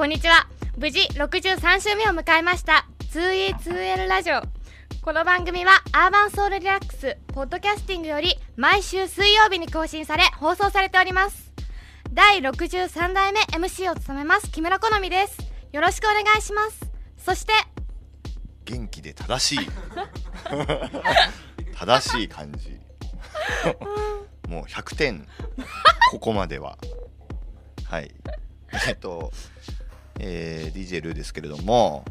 こんにちは。無事63週目を迎えました。2E2L ラジオ。この番組はアーバンソウルリラックスポッドキャスティングより毎週水曜日に更新され放送されております。第63代目 MC を務めます木村好みです。よろしくお願いします。そして元気で正しい。正しい感じ。もう100点。ここまでは。はい。えっと、えー、DJ ルーですけれども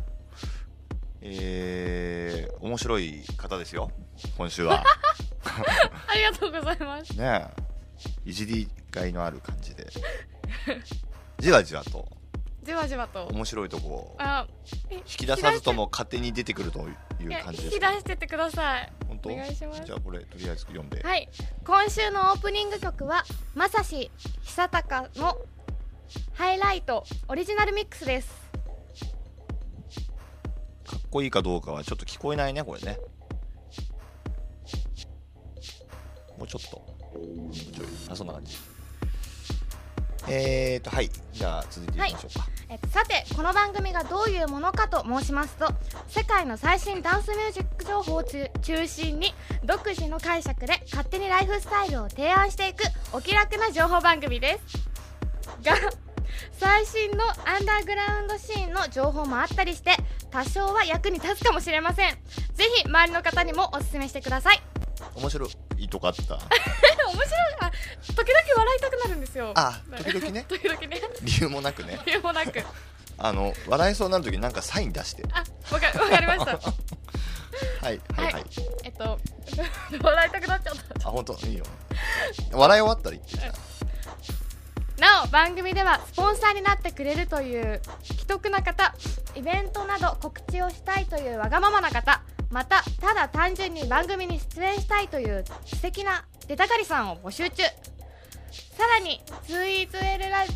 えー、面白い方ですよ今週は。ありがとうございます。ねえ。いじりがいのある感じで。じわじわと。じわじわと。面白いとこを。あ引き出さずとも勝手に出てくるという感じですき出してってください。本当？お願いします。じゃあこれとりあえず読んで、はい。今週のオープニング曲はまさし久高のハイライトオリジナルミックスです。かっこいいかどうかはちょっと聞こえないねこれね。もうちょっと。もうちょいあそんな感じ。えーとはい。じゃあ続いていきましょうか、えっとさてこの番組がどういうものかと申しますと世界の最新ダンスミュージック情報を中中心に独自の解釈で勝手にライフスタイルを提案していくお気楽な情報番組ですが最新のアンダーグラウンドシーンの情報もあったりして多少は役に立つかもしれません。ぜひ周りの方にもおすすめしてください。面白い。とこあった。面白いあ時々笑いたくなるんですよ。あ時々ね。時々ね。理由もなくね。理由もなく。あの笑いそうになる時になんかサイン出して。あわかわかりました。はいはいはい、はい。えっと笑いたくなっちゃった。あ本当？いいよ。笑い終わったら言って。じゃなお番組ではスポンサーになってくれるという既得な方イベントなど告知をしたいというわがままな方またただ単純に番組に出演したいという素敵な出たがりさんを募集中。さらにツイーツエルラリ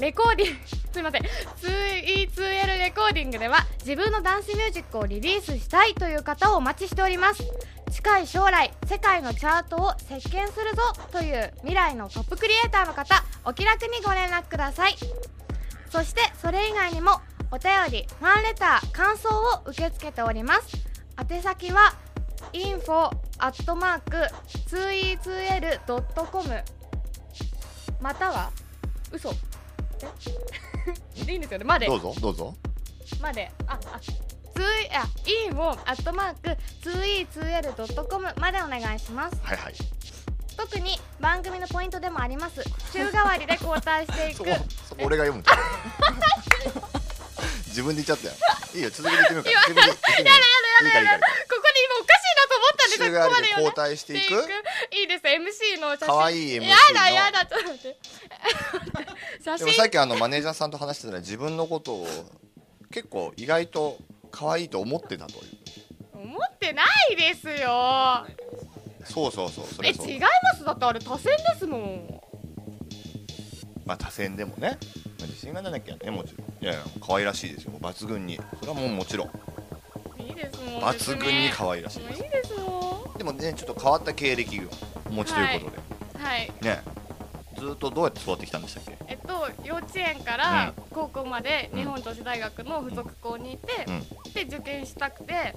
レコーディング すいません。2E2L レコーディングでは自分のダンスミュージックをリリースしたいという方をお待ちしております。近い将来世界のチャートを席巻するぞという未来のトップクリエイターの方お気楽にご連絡ください。そしてそれ以外にもお便りファンレター感想を受け付けております。宛先は info アットマーク 2e2l.com または嘘。えでいいんですよね。まで。どうぞどうぞ。まで。ああツーあ info アットマーク。2e2l.com までお願いします。はいはい。特に番組のポイントでもあります。週替わりで交代していく。俺が読む 自分で言っちゃったよ。いいよ続けて言ってみようか。自分で言ってみよういいからいいから。ここで今おかしいなと思ったんです。週替わりで交代していく。いいです。MC の写真。かわいい MC の。やだやだ。ちょっと待って。写でも真さっきあのマネージャーさんと話してたら自分のことを結構意外と可愛いと思ってたという。思ってないですよ。そうそうそうそれそう。え違います。だってあれ多選ですもん。まあ多選でもね。まあ自信がなきゃねもちろん。いやいや可愛らしいですよ。抜群に。それはもうもちろん。いいですもん抜群に可愛らしいもういですいですもでもねちょっと変わった経歴をお持ちということで、んはい。ねずーっとどうやって育ってきたんでしたっけ？えっと幼稚園から高校まで日本女子大学の附属校にいて、うん。で受験したくて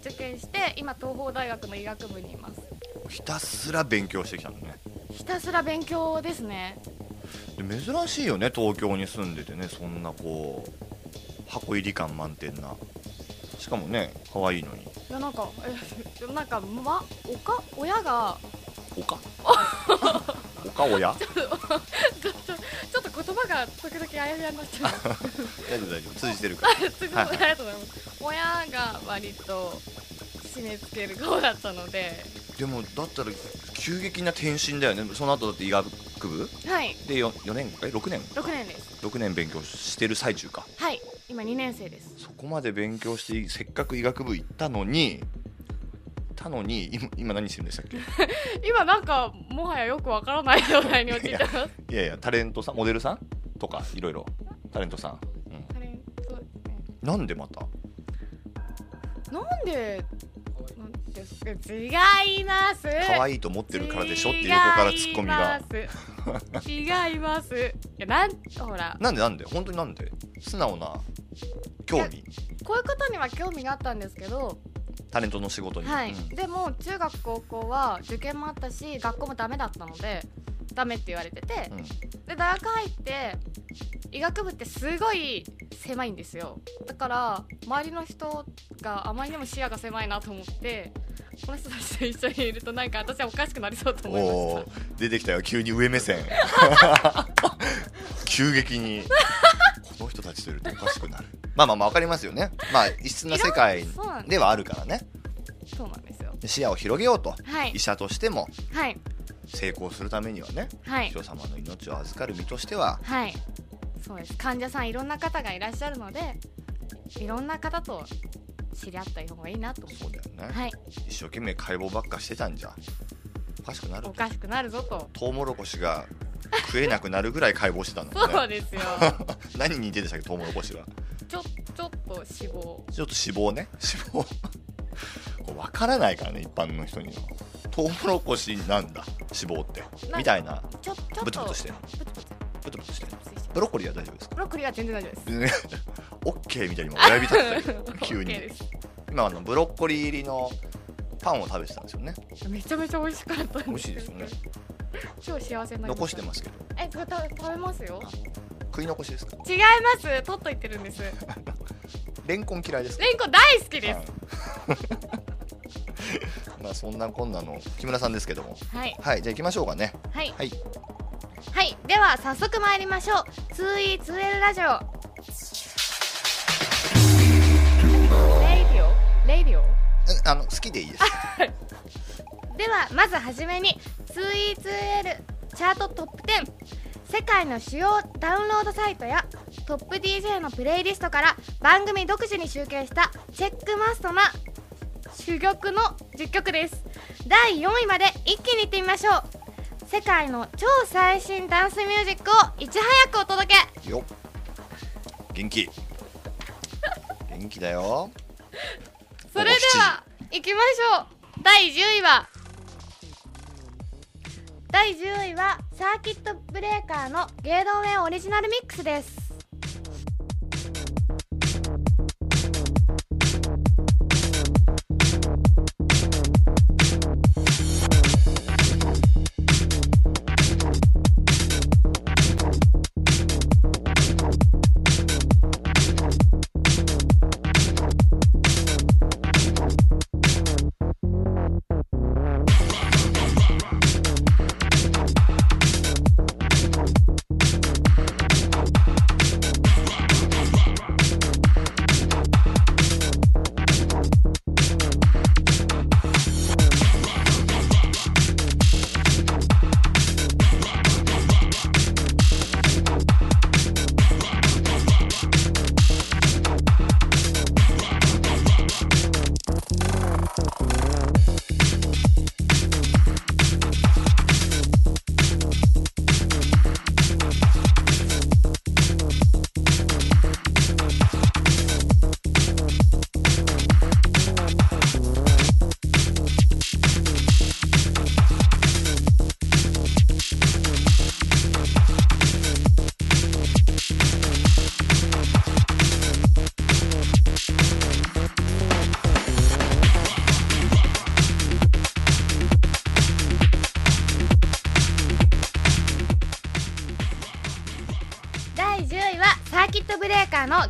受験して今東邦大学の医学部にいます。ひたすら勉強してきたのね。ひたすら勉強ですね。で珍しいよね東京に住んでてねそんなこう箱入り感満点な。しかもね可愛いのに。いやなんかえなんかまおか親がおか？お か親？ちょっとちょっと言葉が時々あやふやになっちゃう。大丈夫大丈夫。通じてるから。ありがとうございます。親が割と締め付ける顔だったので。でもだったら急激な転身だよね。その後だって医学部？はい。で 4, 4年え6年6年です。6年勉強してる最中か。はい。今2年生です。そこまで勉強してせっかく医学部行ったのにたのに今今何してるんでしたっけ？今なんかもはやよくわからない状態に陥ってます。いやいやタレントさんモデルさん？とかいろいろ。タレントさん、うん、タレントなんでまた？なんでなんですか？違います。可愛いと思ってるからでしょ？っていう横からツッコミが。違います。違いやなんほら。なんでなんで？本当になんで？素直な興味。こういうことには興味があったんですけど、タレントの仕事に、はい。うん。でも中学高校は受験もあったし学校もダメだったのでダメって言われてて、うん。で大学入って医学部ってすごい狭いんですよ。だから周りの人があまりにも視野が狭いなと思ってこの人たちと一緒にいるとなんか私はおかしくなりそうと思いおましー出てきたよ。急に上目線。急激に。この人たちといるとおかしくなる。まあまあまあ分かりますよね。まあ異質な世界でではあるからね。すそうなんですよ。で視野を広げようと。はい。医者としても。はい成功するためにはねはい。人様の命を預かる身としてははい。そうです。患者さんいろんな方がいらっしゃるのでいろんな方と知り合った方がいいなと。思そうだよね、はい。一生懸命解剖ばっかしてたんじゃ。おかしくなる。おかしくなるぞと。トウモロコシが食えなくなるぐらい解剖してたんだもんね。そうですよ。何に似てでしたっけトウモロコシは？ちょちょっと脂肪。ちょっと脂肪ね。脂肪。これ分からないからね一般の人にはトウモロコシなんだ脂肪って。なみたいな。ちょちょっと。ブツブツしてるブツブツブツブツしてる。ブロッコリーは大丈夫ですか？ブロッコリーは全然大丈夫です。オッケーみたいに今親指立ってたよ 急に。今あのブロッコリー入りのパンを食べてたんですよね。めちゃめちゃ美味しかった美味しいですよね。超幸せになり残してますけど。えこれ食べますよ？食い残しですか？違います。取っといてるんです。レンコン嫌いですか？レンコン大好きです。はいまあそんなこんなの木村さんですけども。はい。はいじゃあ行きましょうかね。はい。はい。はいでは早速参りましょう。2E2L ラジオ。 Radio？Radio？うんあの好きでいいです。ではまずはじめに 2E2L チャートトップ10世界の主要ダウンロードサイトやトップ DJ のプレイリストから番組独自に集計したチェックマストな珠玉の10曲です。第4位まで一気にいってみましょう。世界の超最新ダンスミュージックをいち早くお届け。よっ。元気。元気だよ。それでは行きましょう。第10位は。第10位はサーキットブレーカーのゲードウェイオリジナルミックスです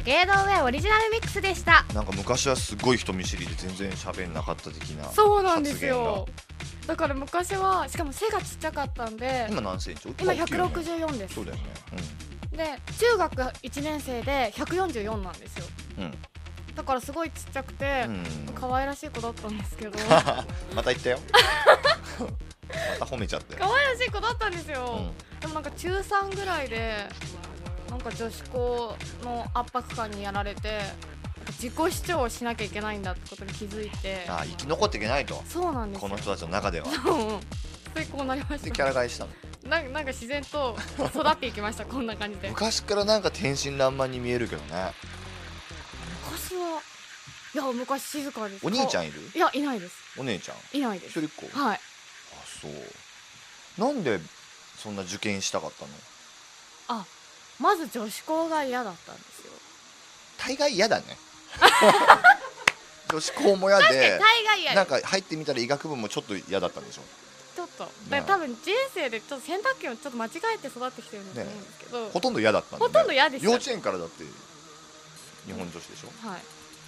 ゲードウェイオリジナルミックスでした。なんか昔はすごい人見知りで全然喋んなかった的なそうなんですよ。だから昔はしかも背がちっちゃかったんで今何センチ？今大きいよね164です。そうだよね。で中学1年生で144なんですよ。うん。うんだからすごいちっちゃくて、うん。可愛らしい子だったんですけど。また言ったよ。また褒めちゃって。可愛らしい子だったんですよ、うでもなんか中3ぐらいでなんか女子校の圧迫感にやられて自己主張をしなきゃいけないんだってことに気づいて。ああ生き残っていけないと。そうなんですよ。この人たちの中では。それこうなりましでキたャラ替えしたの？なんなんか自然と育っていきましたこんな感じで。昔からなんか天真爛漫に見えるけどね。昔はいや昔静かです。お兄ちゃんんいる？いやいないです。お姉ちゃん？いないです。一人っ子？あはい。そう。なんでそんな受験したかったの？まず女子校が嫌だったんですよ。大概嫌だね。女子校も嫌で大概嫌なんか入ってみたら医学部もちょっと嫌だったんでしょちょっと。だから多分人生でちょっと選択肢をちょっと間違えて育ってきてるんだと思うんですけど、ほとんど嫌だったんね。ほとんど嫌でした幼稚園からだって日本女子でしょ？はい。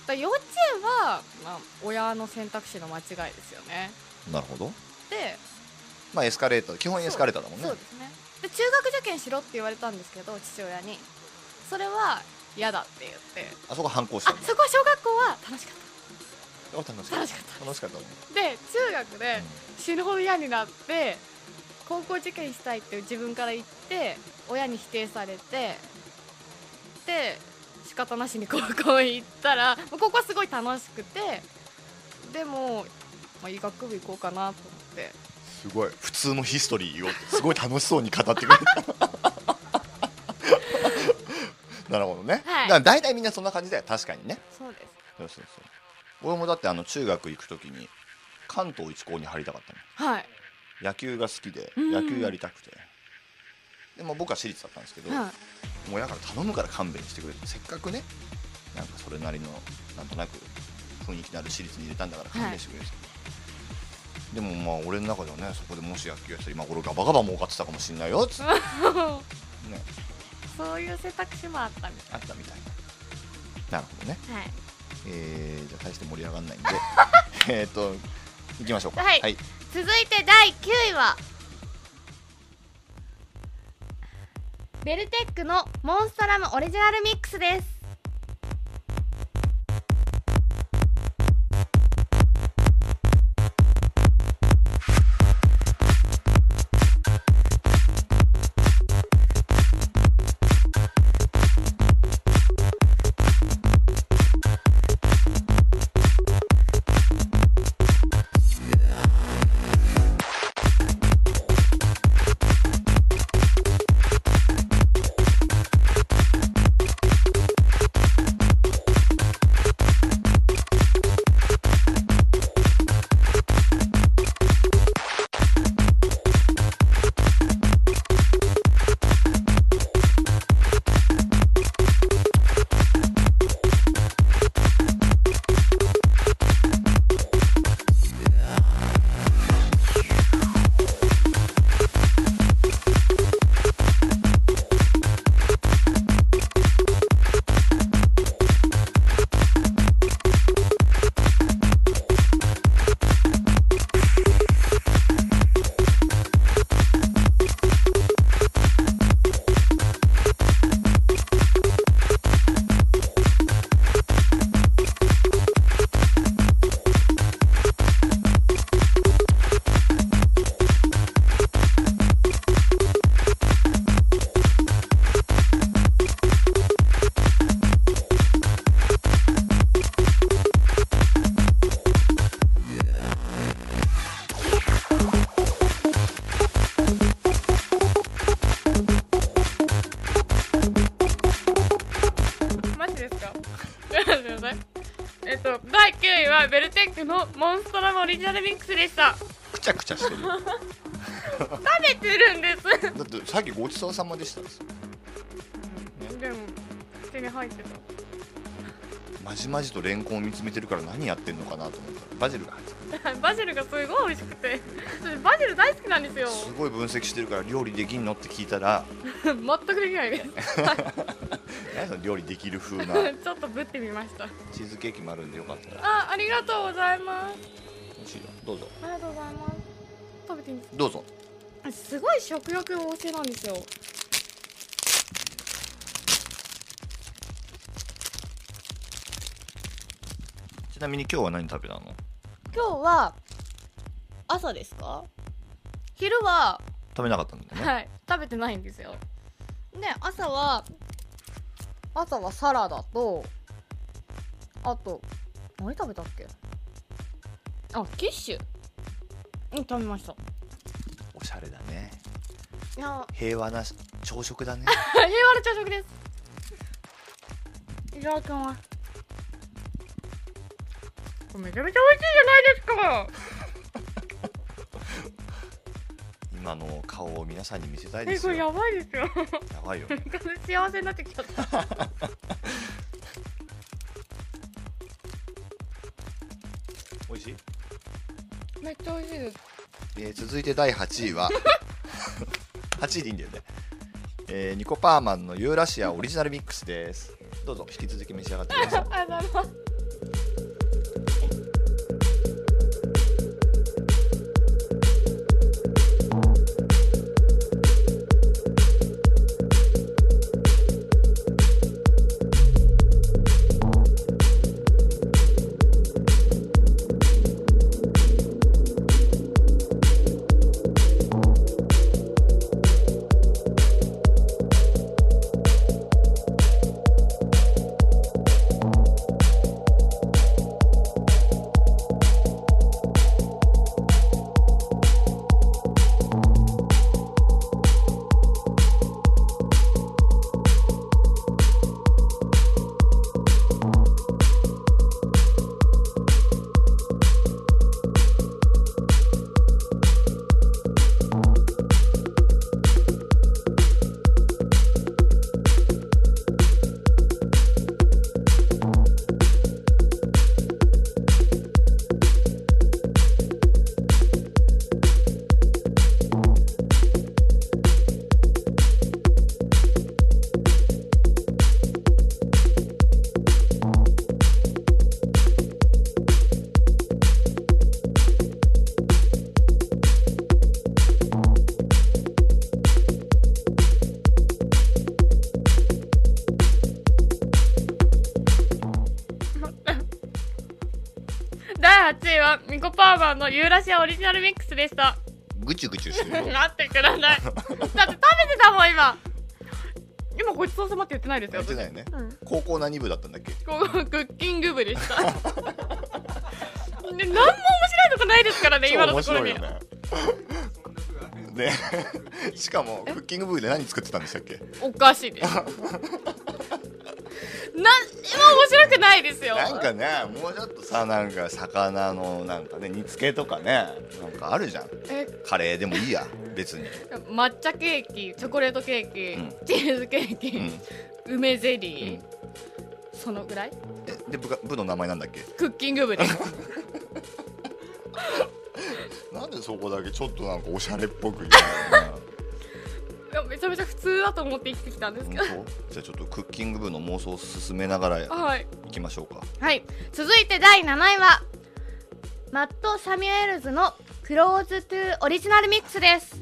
だ幼稚園は、まあ、親の選択肢の間違いですよね。なるほど。でまあエスカレーター基本エスカレーターだもんね。そうですねで中学受験しろって言われたんですけど父親に。それは嫌だって言って。あそこ反抗したあそこは小学校は楽しかっあ楽しかっ楽しかった。楽しかった。で中学で死ぬほど嫌になって高校受験したいって自分から言って親に否定されてで仕方なしに高校行ったらまあ高校はすごい楽しくてでも、まあ、医学部行こうかなと思ってすごい。普通のヒストリーをすごい楽しそうに語ってくれた。なるほどね、はい。だ大体みんなそんな感じだよ。確かにね。そうです。そうそうそう俺もだってあの中学行く時に関東一高に入りたかったのはい。野球が好きでうん。野球やりたくて。でも僕は私立だったんですけど、はい。もう親から頼むから勘弁してくれって。せっかくねなんかそれなりのなんとなく雰囲気のある私立に入れたんだから勘弁してくれって、でもまあ俺の中ではねそこでもし野球やってたら今頃ガバガバ儲かってたかもしんないよっつって。ね。そういう選択肢もあったみあったみたいな。なるほどね。たいはい。えー、じゃあ大して盛り上がんないんで。えっと行きましょうか。はい。はい、続いて第9位は。ベルテックのモンストラムオリジナルミックスですそうさまでしたです。でも口に入ってた。まじまじとレンコンを見つめてるから何やってんのかなと思った。らバジルが入ってた。バジルがすごい美味しくて。私バジル大好きなんですよ。すごい分析してるから料理できんのって聞いたら。全くできないです。何その料理できる風な。ちょっとぶってみました。チーズケーキもあるんでよかったら。あありがとうございます。美味しいよどうぞ。ありがとうございます。食べていいんですどうぞ。かすごい食欲旺盛なんですよ。ちなみに今日は何食べたの？今日は朝ですか？昼は、食べなかったんだよね、はい食べてないんですよ。で朝は朝はサラダとあと何食べたっけ？あキッシュ。うん食べましたおしゃれだね。平和な朝食だね。平和な朝食です。いただきますこれめちゃめちゃ美味しいじゃないですか。今今の顔を皆さんに見せたいでえこれすよややばいですよ。ばいよ。ね幸せになってきちゃった。美味しい、めっちゃ美味しいですえー続いて第8位は 8位でいいんだよね。えーニコパーマンのユーラシアオリジナルミックスです。どうぞ引き続き召し上がってください。ミコパーマンのユーラシアオリジナルミックスでしたぐちゅぐちゅしてな ってください。だって食べてたもん今。今ごちそうさまって言ってないですよやってないよねうん。高校何部だったんだっけ？ここクッキング部でした。で 何も面白いとこないですからね今のところに。で しかもクッキング部で何作ってたんでしたっけ？おかしいですないですよ。なんかねもうちょっとさなんか魚のなんかね煮付けとかねなんかあるじゃん。え？カレーでもいいや別に。抹茶ケーキチョコレートケーキ、うん。チーズケーキ、うん。梅ゼリー、そのぐらい？えで部が部の名前なんだっけ？クッキング部で。す なんでそこだけちょっとなんかおしゃれっぽく言うのめちゃめちゃ普通だと思って生きてきたんですけなどじゃあちょっとクッキング部の妄想を進めながらいはい。きましょうか。はい。続いて第7位はマット・サミュエルズのクローズ・トゥ・オリジナルミックスです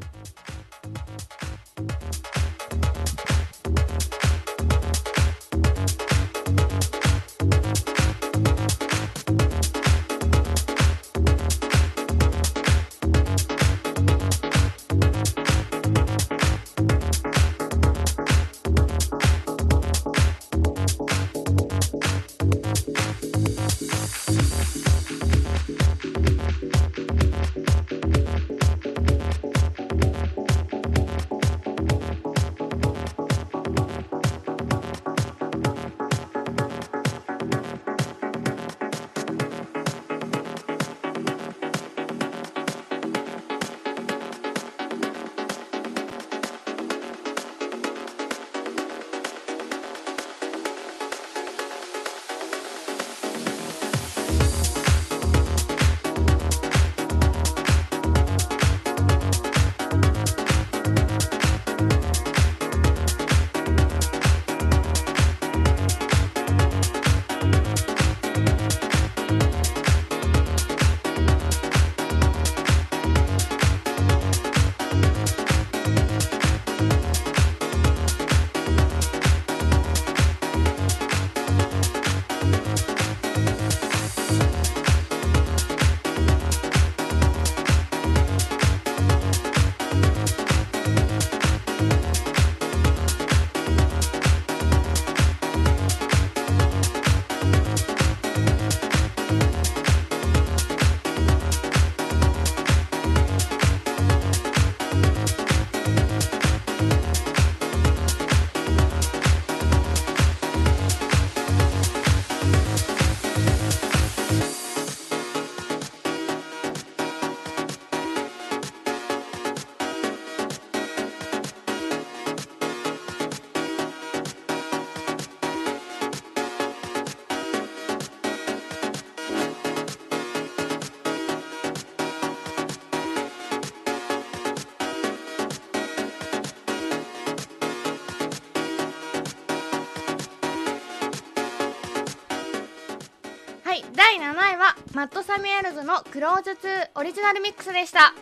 第7位はマット・サミュエルズのクローズ2オリジナルミックスでした。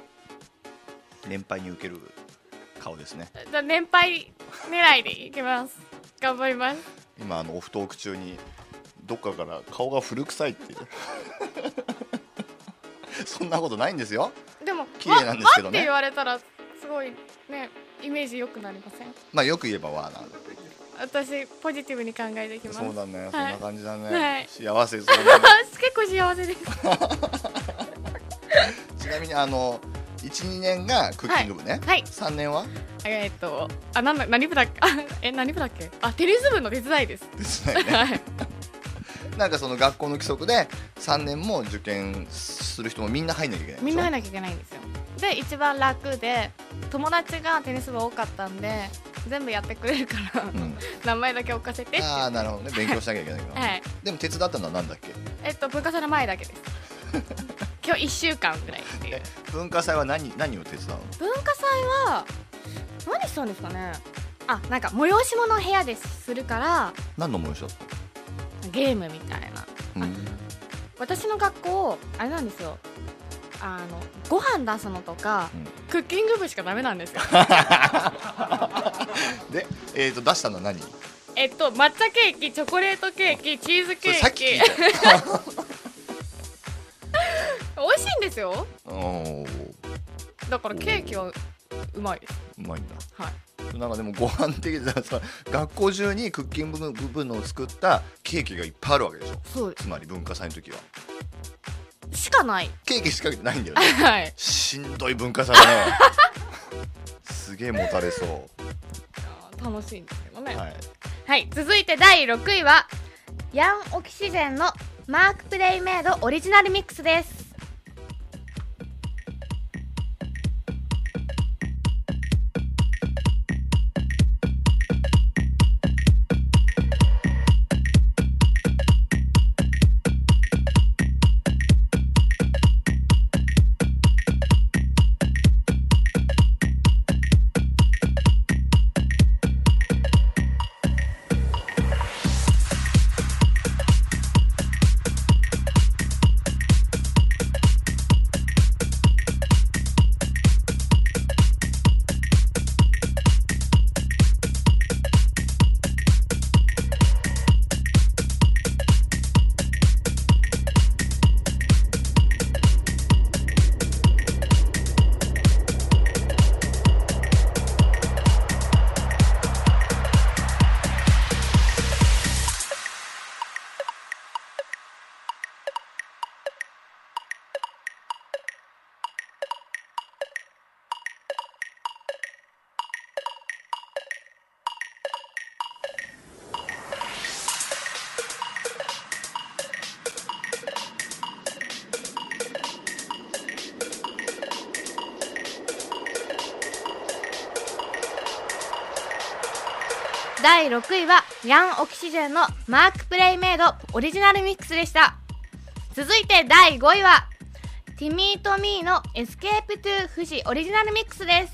年配に受ける顔ですね。じゃあ年配狙いでいきます。頑張ります。今あのオフトーク中にどっかから顔が古臭いって そんなことないんですよ。でも綺麗なんですけどね。って言われたらすごいねイメージ良くなりません？まあよく言えばわーなんだ私ポジティブに考えていきます。そうだね、はい。そんな感じだね、はい。幸せそうだね。結構幸せです。ちなみにあの12年がクッキング部ね、はい。3年は？えーっとあなんだ 何部だっけ？あえ何部だっけ？あテニス部の手伝いです。ですね。はい。なんかその学校の規則で3年も受験する人もみんな入んなきゃいけないみんな入なんなきゃいけないんですよ。で一番楽で友達がテニス部多かったんで全部やってくれるから、うん、名前だけ置かせてああなるほどね。勉強しなきゃいけないけど、はい。でも手伝ったのは何だっけ？えっと文化祭の前だけです。今日1週間ぐらいっていう。え文化祭は何何を手伝うの？文化祭は何したんですかね？あなんか催し物を部屋でするから何の催しだっゲームみたいな。たの、うん。私の学校あれなんですよあのご飯出すのとか、うん。クッキング部しかダメなんですよ。で、えー、と出したのは何？えっと抹茶ケーキチョコレートケーキチーズそケーキ。美味しいんですよ。だからケーキはうまいです。うまいんだ。はい。なんかでもご飯的でさ 学校中にクッキング部分の作ったケーキがいっぱいあるわけでしょ？そうつまり文化祭の時はしかない。ケーキしかないんだよね。はい。しんどい文化祭だね すげえもたれそ楽しいんですけどね。うはい。はい、続いて第6位はヤンオキシジェンのマークプレイメイドオリジナルミックスです6位はヤンオキシジェンのマークプレイメイドオリジナルミックスでした。続いて第5位はティミートミーのエスケープトゥ富士オリジナルミックスです。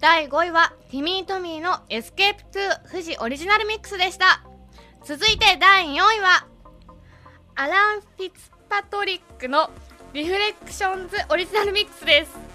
第5位はティミートミーの Escape to 富士 Original Mix でした。続いて第4位はアラン・フィッツパトリックの Reflections Original Mix です。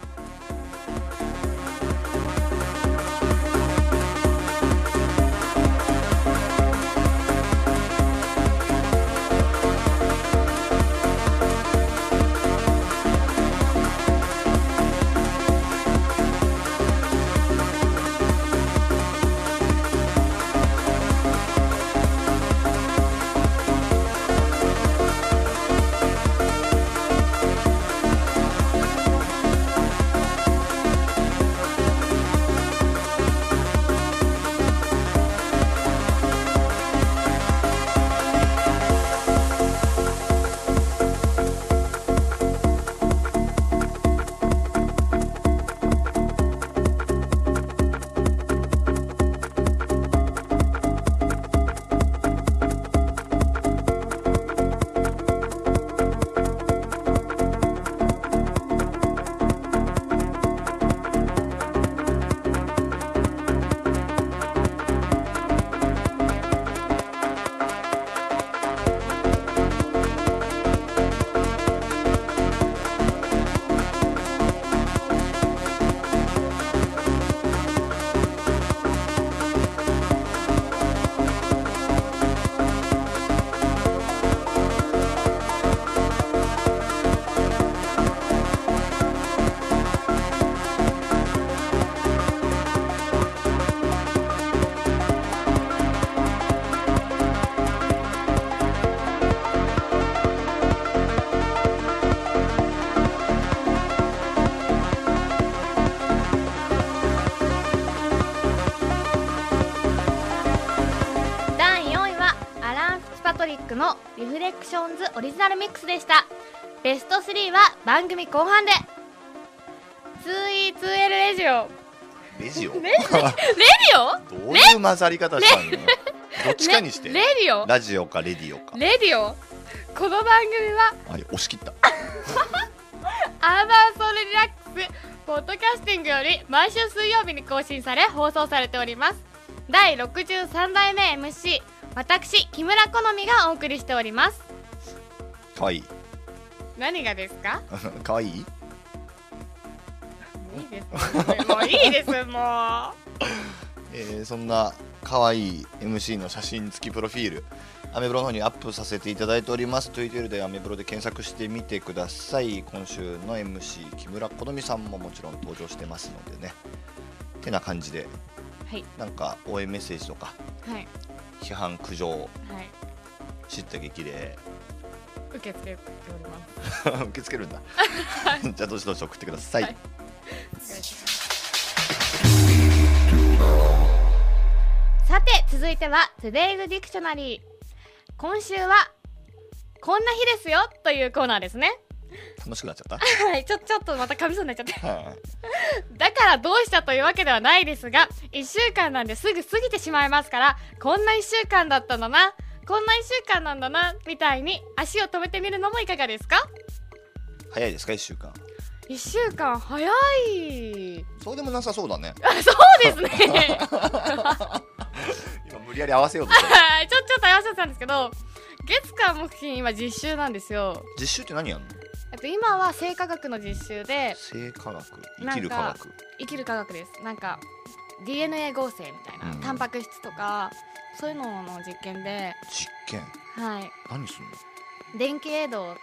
Original Mix でした。ベスト3は番組後半で。2E2L レジオ。レジオ？レレディオ？どういう混ざり方したどっちかにして。 Radio？ラジオかレディオか。 Radio。この番組はあ押し切った。アーバンソウルリラックスポッドキャスティングより毎週水曜日に更新され放送されております。第63代目 MC 私木村好みがお送りしておりますかわいい何がですか？かわいいいいですもういいですも えーそんな可愛い MC の写真付きプロフィールアメブロの方にアップさせていただいております。Twitter でアメブロで検索してみてください。今週の MC 木村好美さんももちろん登場してますのでね。てな感じで。うはい。なんか応援メッセージとかはい。批判苦情はい。知った激励受け付けております。受け付けるんだ。じゃあどしどし送ってください、はい。さて続いては Today's Dictionary 今週はこんな日ですよというコーナーですね。楽しくなっちゃっはい。ちょちょっとまた噛みそうになっちゃって。たはい。だからどうしたというわけではないですが1週間なんですぐ過ぎてしまいますからこんな1週間だったんだなこんな1週間なんだなみたいに足を止めてみるのもいかがですか？早いですか？1週間。1週間早い。そうでもなさそうだね。あそうですね。今無理やり合わせようと ちょちょっと合わせてたんですけど月火木金今実習なんですよ。実習って何やんの？えっと今は生化学の実習で生化学。生きる科学。生きる科学です。なんか DNA 合成みたいな、うん。タンパク質とかそういうのの実験で実験？はい。何すんの？電気エイド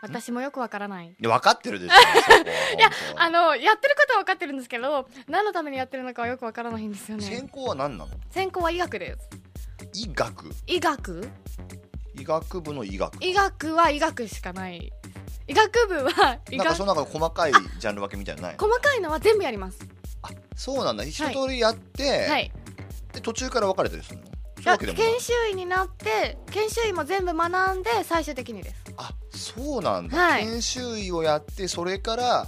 私もよくわからない。分かってるでしょ いやあのやってることは分かってるんですけど何のためにやってるのかはよくわからないんですよね。専攻は何なの？専攻は医学です。医学？医学？医学部の医学。医学は医学しかない。医学部は医学。なんかその中で細かいジャンル分けみたいなのない細かいのは全部やりますあそうなんだ。一通りやって、はい。で途中から分かれたりするの？研修医になって研修医も全部学んで最終的にです。あそうなんだ、はい。研修医をやってそれから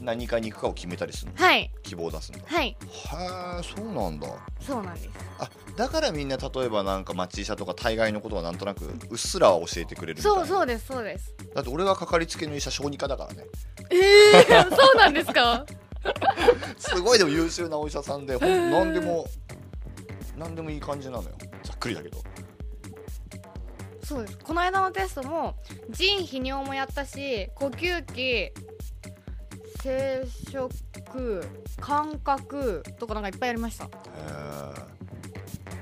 何かに行くかを決めたりするの？はい。希望を出すんだはい。へえそうなんだ。そうなんです。あだからみんな例えばなんか町医者とか大概のことはなんとなくうっすらは教えてくれるみたいな。そうそうですそうです。だって俺がかかりつけの医者小児科だからね。ええー、そうなんですか？すごいでも優秀なお医者さんでほん何でも何でもいい感じなのよ。ざっくりだけど。そうです。この間のテストも腎泌尿もやったし呼吸器生殖感覚とかなんかいっぱいやりました。へえ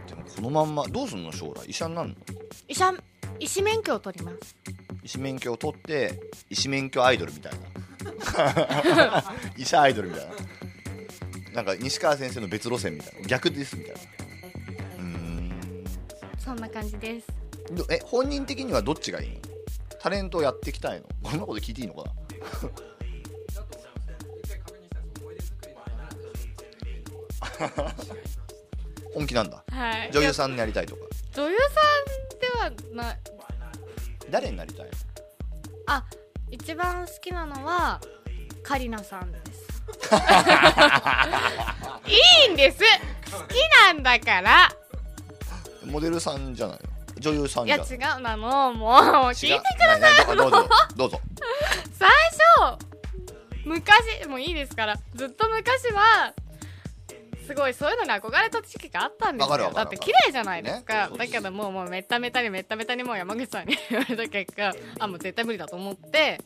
でもこのまんまどうすんの将来？医者になるの？医者医師免許を取ります。医師免許を取って医師免許アイドルみたいな 医者アイドルみたいな。なんか西川先生の別路線みたいな。逆ですみたいな。うーん。そんな感じです。どえ本人的にはどっちがいい？のタレントをやっていきたいの？こんなこと聞いていいのかな？本気なんだ。はい。女優さんになりたいとか。女優さんではない誰になりたいの？あ一番好きなのはカリナさんです。いいんです。好きなんだから。モデルさんじゃないの？女優さんいやじゃない違う。なのもう聞いてください。どうぞ。どうぞ。最初昔もういいですから。ずっと昔はすごいそういうのに憧れた時期があったんですよ。だって綺麗じゃないですか、ねだけどもうもうめっためたにめっためたにもう山口さんに言われた結果あもう絶対無理だと思って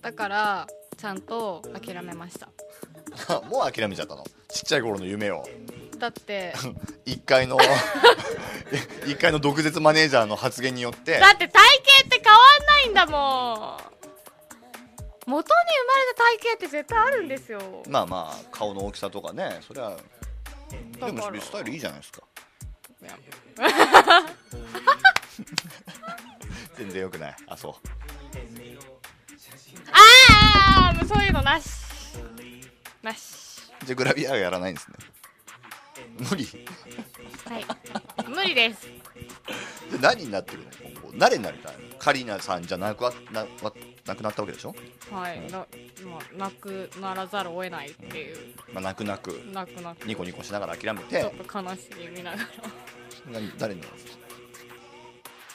だからちゃんと諦めました。もう諦めちゃったの？ちっちゃい頃の夢を。だって 一回の 一回の毒舌マネージャーの発言によって。だって体型って変わんないんだもん。元に生まれた体型って絶対あるんですよ。まあまあ顔の大きさとかね。それはでもスタイルいいじゃないですか。全然よくない。あそう。ああそういうのなし。なし。じゃあグラビアはやらないんですね。無理。じはい。無理です。何になってるの？今後誰になりたいのカリナさんじゃなくわなわなくなったわけでしょ、はい。な,、まあ、なくならざるを得ないっていう。まあ、泣く泣く。なくなく。ニコニコしながら諦めちょてっと悲しみながら何誰に？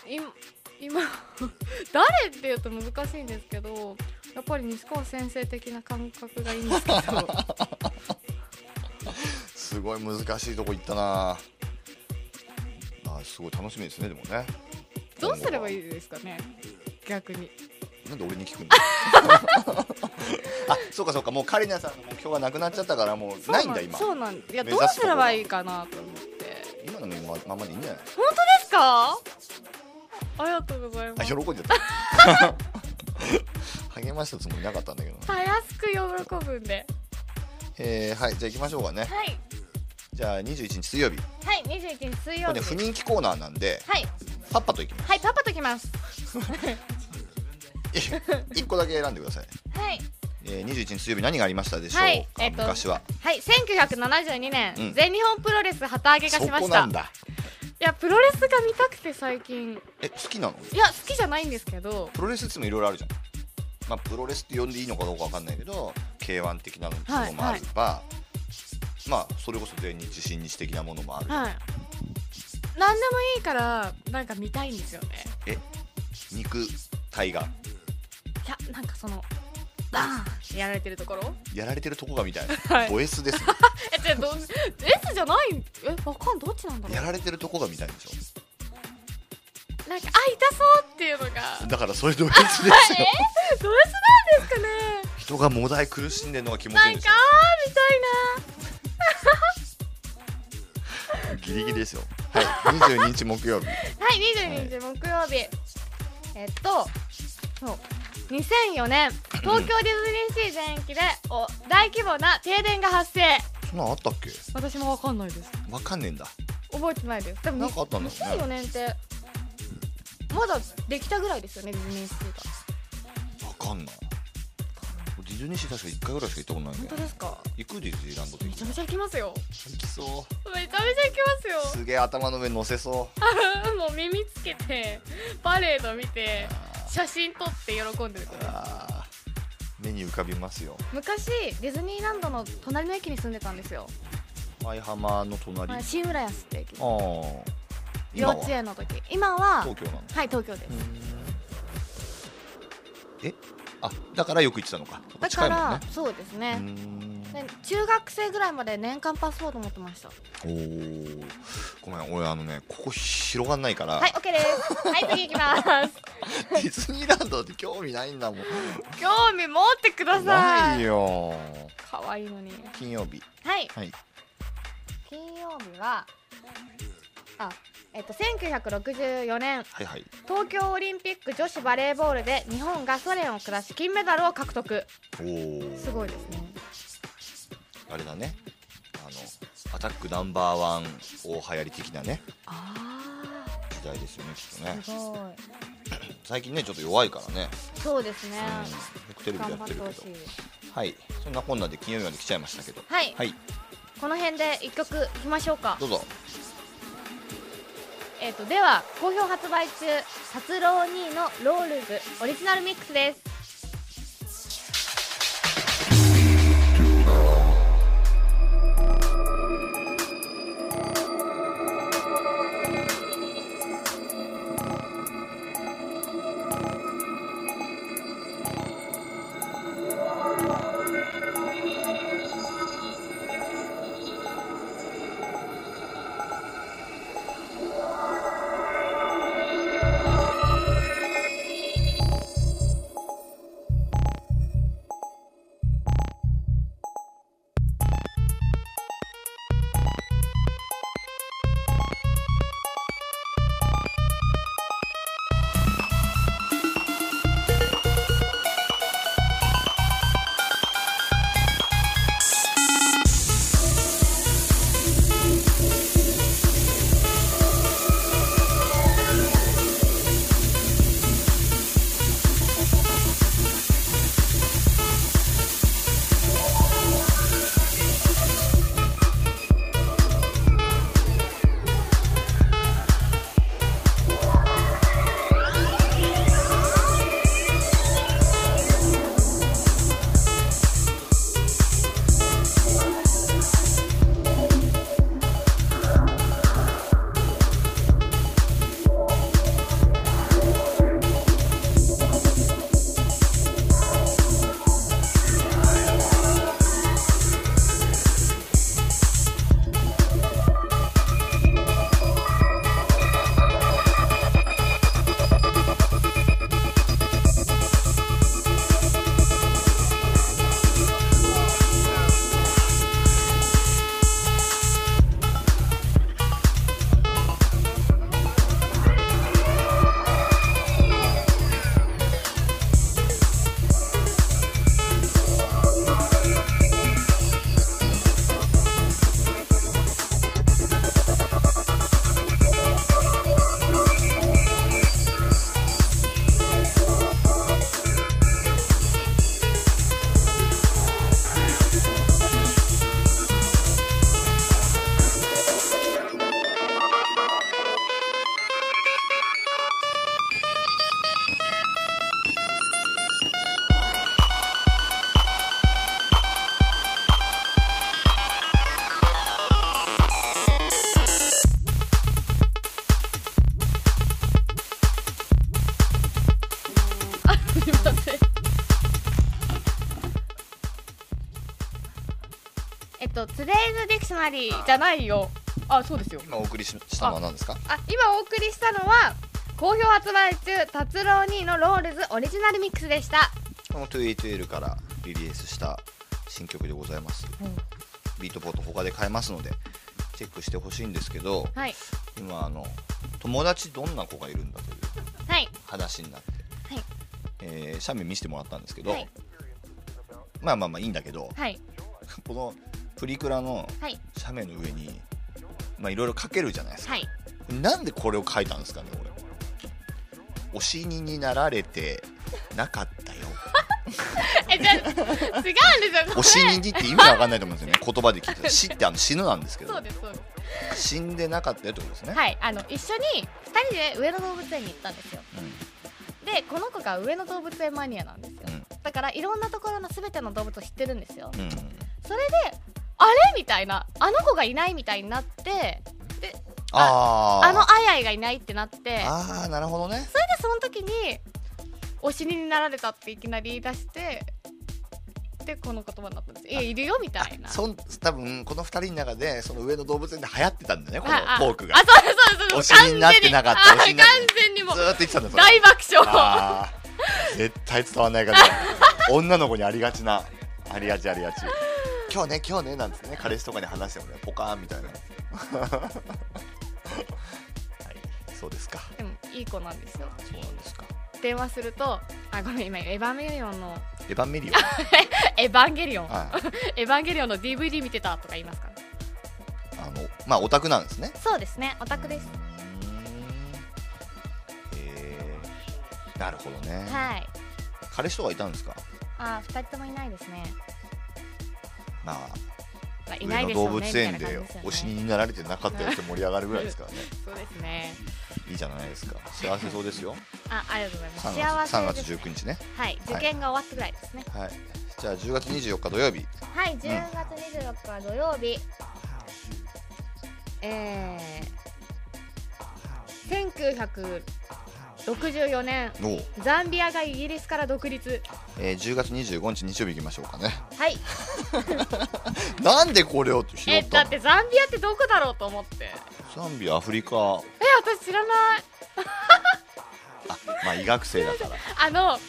今今 誰って言うと難しいんですけどやっぱり西川先生的な感覚がいいんですけど。すごい難しいとこ行ったな。あすごい楽しみですねでもね。どうすればいいいですかね？逆になんで俺に聞くの あそうかそうかもうカリナさんの目標がなくなっちゃったからもうないんだ今。そうなんいやどうすればいいかなと思って。今のまままでいいんじゃない本当ですか？ありがとうございあます。喜んじゃった。励ましたつもりなかったんだけどなたやすく喜ぶんで。えー、はいじゃあ行きましょうかね。はい。じゃあ21日水曜日。こはい21日水曜れね日不人気コーナーなんではい。パッパと行きまはいパパときます す1個だけ選んでください、はい。えー、21日水曜日何がありましたでしょうか、はいえっと昔は。はい1972年、うん。全日本プロレス旗揚げがそしました。こなんだ。いやプロレスが見たくて最近。え好きなの？いや好きじゃないんですけど。プロレスってもいろいろあるじゃん。まあプロレスって呼んでいいのかどうかわかんないけど K1 的なものもあれば、まあそれこそ全日新日的なものもある、はい。何でもいいからなんか見たいんですよね。え肉体がいやなんかそのバーンやられてるところ？やられてるとこがみたい。な、はい。ド S ですね。えじゃあど S じゃない？えわかんどっちなんだろやられてるとこがみたいでしうなんかあ痛そうっていうのが。ょだからそれド S ですよ。えド S なんですかね？人がもだえ苦しんでるのが気持ちいないんかんですよ。あー見たい ギリギリですよ。はい。22日木曜日。なはい22日木曜日。えっとそう2004年東京ディズニーシー全域でお大規模な停電が発生。そんなのあったっけ？私もわかんないです。わかんねえんだ。覚えてないです。でもなんかあったんだろうね。2004年ってまだできたぐらいですよねディズニーシーが。わかんない。ディズニーシー確か1回ぐらいしか行ったことない本んだよ当ですか？行くディズニーランド的めちゃめちゃ行きますよ。行きそう。めちゃめちゃ行きますすげえ頭の上乗せそう。よ もう耳つけてパレード見てあ写真撮って喜んでるーあー目に浮かびますよ。昔ディズニーランドの隣の駅に住んでたんですよ。舞浜の隣、あ新浦安って駅。あー幼今は？稚園の時。今は東京なのはい東京です、え？あだからよく行ってたのか。だ近いもんから、ねそうですうーね、んで中学生ぐらいまで年間パスポート持ってました。おーごめん俺あのねここ広がんないから、はい OK です。はい次行きます。ディズニーランドって興味ないんだもん。興味持ってくださないいよ。可愛いのに。金曜日。はい。はい。金曜日はあえっと1964年。はいはい。東京オリンピック女子バレーボールで日本がソ連を下し金メダルを獲得。おおすごいですねあれだね。あのアタックナンバーワン大流行り的なね。あ時代ですよねきっとね。あすごい。最近ねちょっと弱いからね、そうですね。うん、よくテレビでやっるけど。はい。そんなこんなで金曜日まで来ちゃいましたけど。はい、はい。この辺で一曲いきましょうか。どうぞ。えっ、とでは好評発売中達郎兄のロールズオリジナルミックスですズ・ディクショナリー」じゃないよ。あそうですよ。今お送りししたのは何ですか？あ今お送りしたのは好評発売中達郎兄のロールズ Original Mix でした。この 2E2L からリリースした新曲でございます。ビートポット他で買えますのでチェックしてほしいんですけどはい。今あの友達どんな子がいるんだというはい。話になって、はい。えー写メ見せてもらったんですけど、はい。まあまあまあいいんだけどはい。このプリクラのはい。写メの上にまあいろいろ書けるじゃないですか、はい。なんでこれを書いたんですかね俺。お死にになられてなかったよ。えじゃあ違うんですよお死ににって意味わかんないと思うんですよね。言葉で聞いたら。死ってあの死ぬなんですけど。そうですそうです。死んでなかったよってことですね、はいあの一緒に2人で上野動物園に行ったんですよ。うん。でこの子が上野動物園マニアなんですよ。うん。だからいろんなところの全ての動物を知ってるんですよ。うん。それであれ？みたいな。あの子がいないみたいになってあー。あのあやいがいないってなって。あーなるほどね。それでその時にお死にになられたっていきなり言い出してでこの言葉になったんです。いやいるよみたいな。そん多分この二人の中でその上の動物園で流行ってたんだよねこのああトークが。あそうそうそうそう。お死にになってなかった。完全に。もうずーっと言ってたんだ大爆笑。絶対伝わんないから。女の子にありがちな。ありがちありがち今日ね今日ねなんつってね彼氏とかに話してもねポカーンみたいな。はいそうですか。でもいい子なんですよ。そうなんですか。電話するとあごめん今エヴァンゲリオンのエヴァンメリオン？エヴァンゲリオン。はい エヴァンゲリオンの DVD 見てたとか言いますか？らあのまあオタクなんですね。そうですねオタクです。へー。なるほどね、はい。彼氏とかいたんですか？あ二人ともいないですね、まあまあ、い上ないでしょうね物園でお死にになられてなかったやつで盛り上がるぐらいですからね。そうですね。いいじゃないですか。幸せそうですよ。あありがとうございます。3幸月 ,3 月せです。19日ね。はい受験が終わったぐらいですね。はい。じゃあ10月24日土曜日はい10月24日土曜日、えー、1964年。ザンビアがイギリスから独立。えー、10月25日日曜日行きましょうかね。はい なんでこれを拾えったの？だってザンビアってどこだろうと思って。えザンビアアフリカ。私知らない。あまあ医学生だから。あの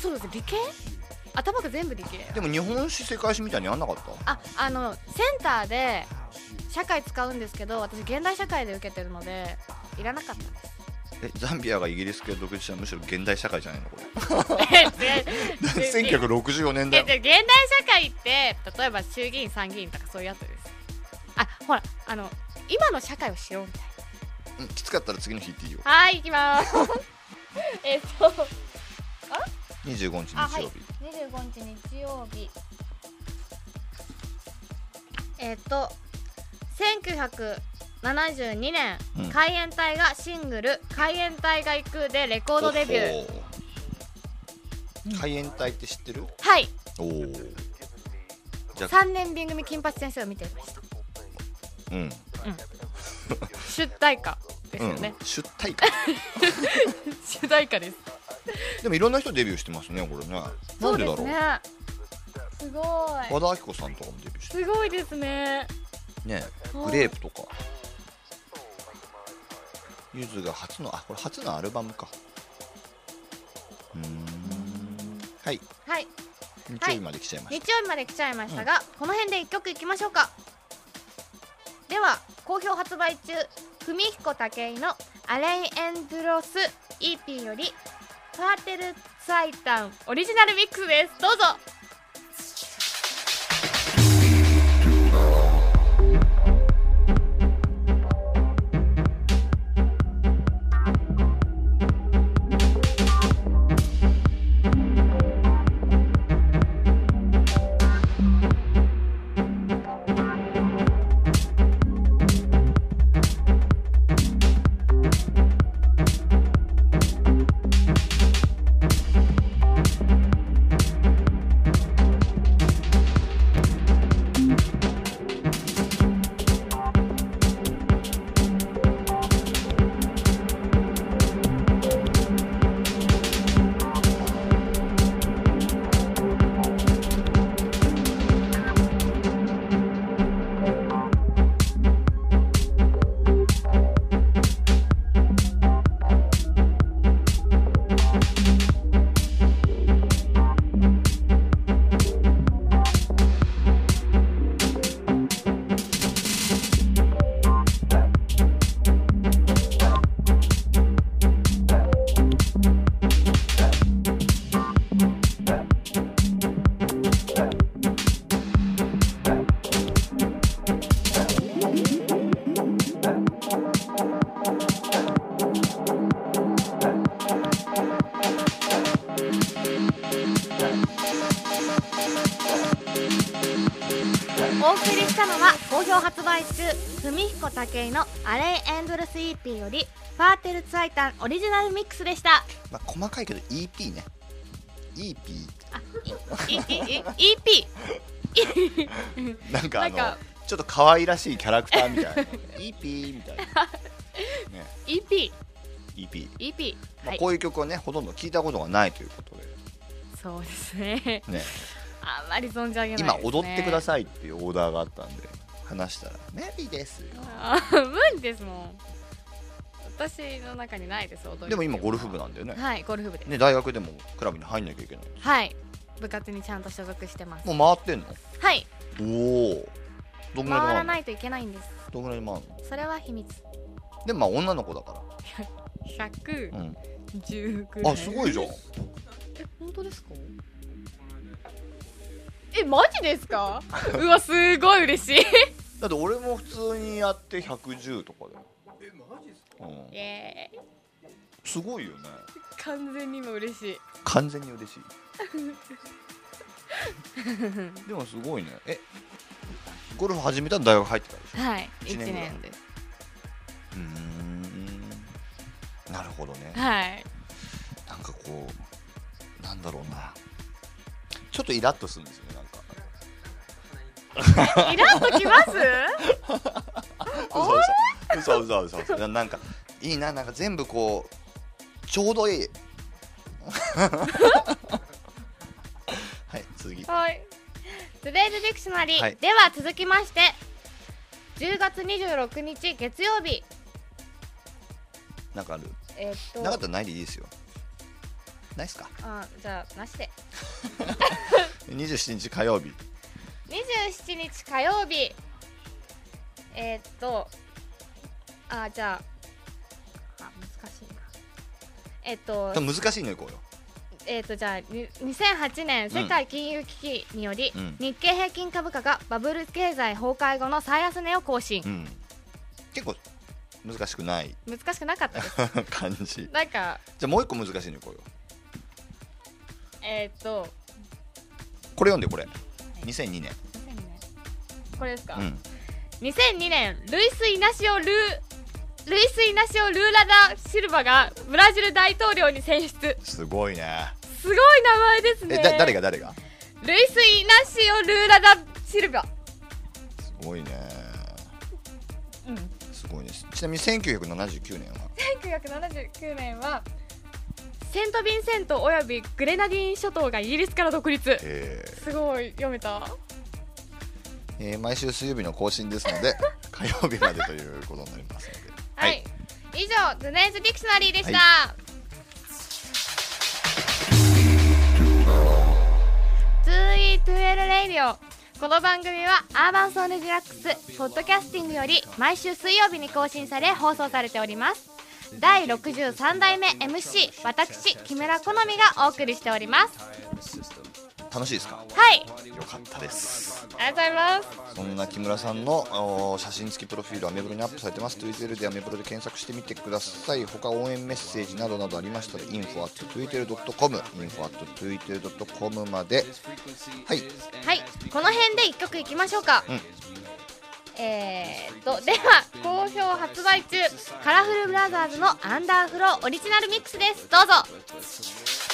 そうです理系？頭が全部理系でも日本史世界史みたいにやんなかった？ああのセンターで社会使うんですけど私現代社会で受けてるのでいらなかったですえザンビアがイギリス系独立したらむしろ現代社会じゃないのこれ？えでで1964年だ現代社会って例えば衆議院参議院とかそういうやつです。あほらあの今の社会を知ろうみたいうんきつかったら次の日行っていいよ。なはい行きます。えっと25日日あはい。曜日、25日日曜日。えっと1972年、うん。海援隊がシングル「海援隊が行く」でレコードデビュー。海援隊って知ってる？はい。おおじゃあ。3年 B 組金八先生を見てました。うん。主題歌ですうん。よね、出退か主題歌です。でもいろんな人デビューしてますねこれね。なんでだろう？すごい。和田アキ子さんとかもデビューしてすごいですねねうんグレープとか。ゆずが初のあこれ初のアルバムか。うーん。はい。はい。日曜日まで来ちゃいまし日曜日まで来ちゃいましたが、この辺で1曲いきましょうか。では好評発売中文彦武井の「アレイエンドロス EP」より「ファーテルツァイタン」オリジナルミックスです。どうぞルツァイタン」オリジナルミックスでした。まあ細かいけど EP ね。EP あいいいい EP なんかあのちょっと可愛らしいキャラクターみたいな「イーピー」みたいな、ね、EP EP、EP まあ、はい。こういう曲はねほとんど聞いたことがないということそうですね。で、ね、あんまり存じ上げないです、今ね、踊ってくだいさいっていうオーダーがあったんで話したら「メリーですよ。無理ですもん私の中にないです踊り」でも今ゴルフ部なんだよね。はいゴルフ部です。ね大学でもクラブに入んなきゃいけないはい部活にちゃんと所属してます。もう回ってんの？はい。おおどんぐらいで回らないといけないんです。どんぐらいで回るの？それは秘密。でもまあ女の子だか110ら、うん、ぐらい。あすごいじゃん。え本当ですか？えマジですか？うわすごい嬉しい。だって俺も普通にやって110とかだよイ、エーイ。すごいよね。完全に今嬉しい。完全に嬉しい。でもすごいね。えゴルフ始めたの大学入ってからでしょ？はい1一年年です。うーん。なるほどね。はい。なんかこうなんだろうな。ちょっとイラッとするんですよ イラッときます？嘘嘘。嘘嘘嘘。嘘なんかいいななんか全部こうちょうどいい。はい次。はい。 Today's Dictionary、はい。では続きまして10月26日月曜日。なんかある？えーっと。なかったらないでいいですよ。ないっすか？あじゃあなしで。27日火曜日27日火曜日。えーっとあじゃああ難しいな。えーっと難しいのいこうよ。えー、とじゃあに2008年世界金融危機により、うん。日経平均株価がバブル経済崩壊後の最安値を更新。う、ん。結構難しくない。難しくなかったです。感じ。じなんかゃあもう一個難しいのいこうよ。えー、っとこれ読んでこれ2002年。これですか、うん。2002年ルイス・イナシオ・ルールイス・イナシオ・ルーラダ・シルバがブラジル大統領に選出。すごいね。すごい名前ですね。えだ誰が誰が？ルイス・イナシオ・ルーラダ・シルバ。すごいね。うん。すごいですちなみに1979年は？1979年はセント・ヴィンセントおよびグレナディン諸島がイギリスから独立。えすごい読めた？ーえー毎週水曜日の更新ですので 火曜日までということになりますので。はい、以上「 Today's Dictionary」でした、は2E2L Radio。この番組はアーバンソウルディラックスポッドキャスティングより毎週水曜日に更新され放送されております第63代目 MC 私木村好みがお送りしております。楽しいですか？はい。よかったです。ありがとうございます。そんな木村さんのお写真付きプロフィールはアメブロにアップされてます。Twitter でアメブロで検索してみてください。他応援メッセージなどなどありましたら info.twitter.com info.twitter.com まで。はい。はい。この辺で一曲いきましょうか、うんえー、とでは好評発売中カラフルブラザーズのアンダーフローオリジナルミックスです。どうぞ。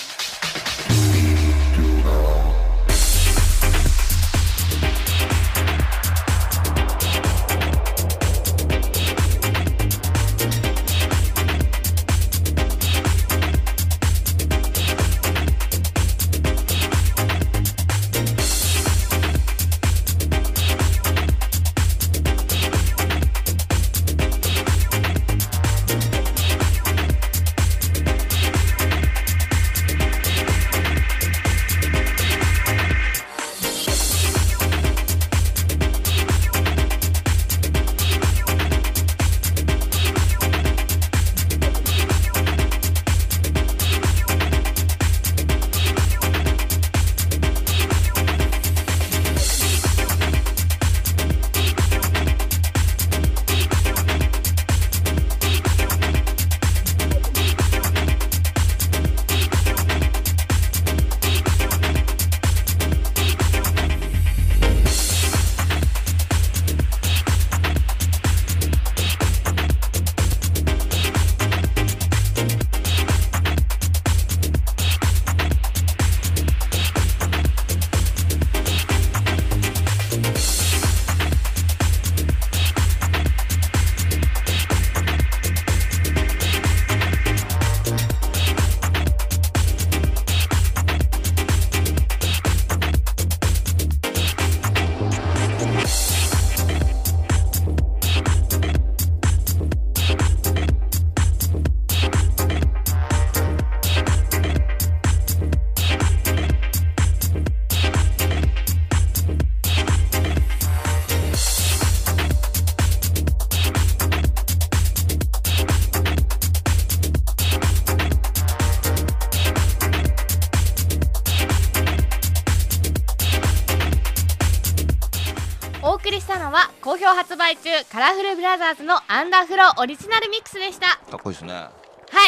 カラフルブラザーズのアンダーフローオリジナルミックスでした。かっこいいですね。は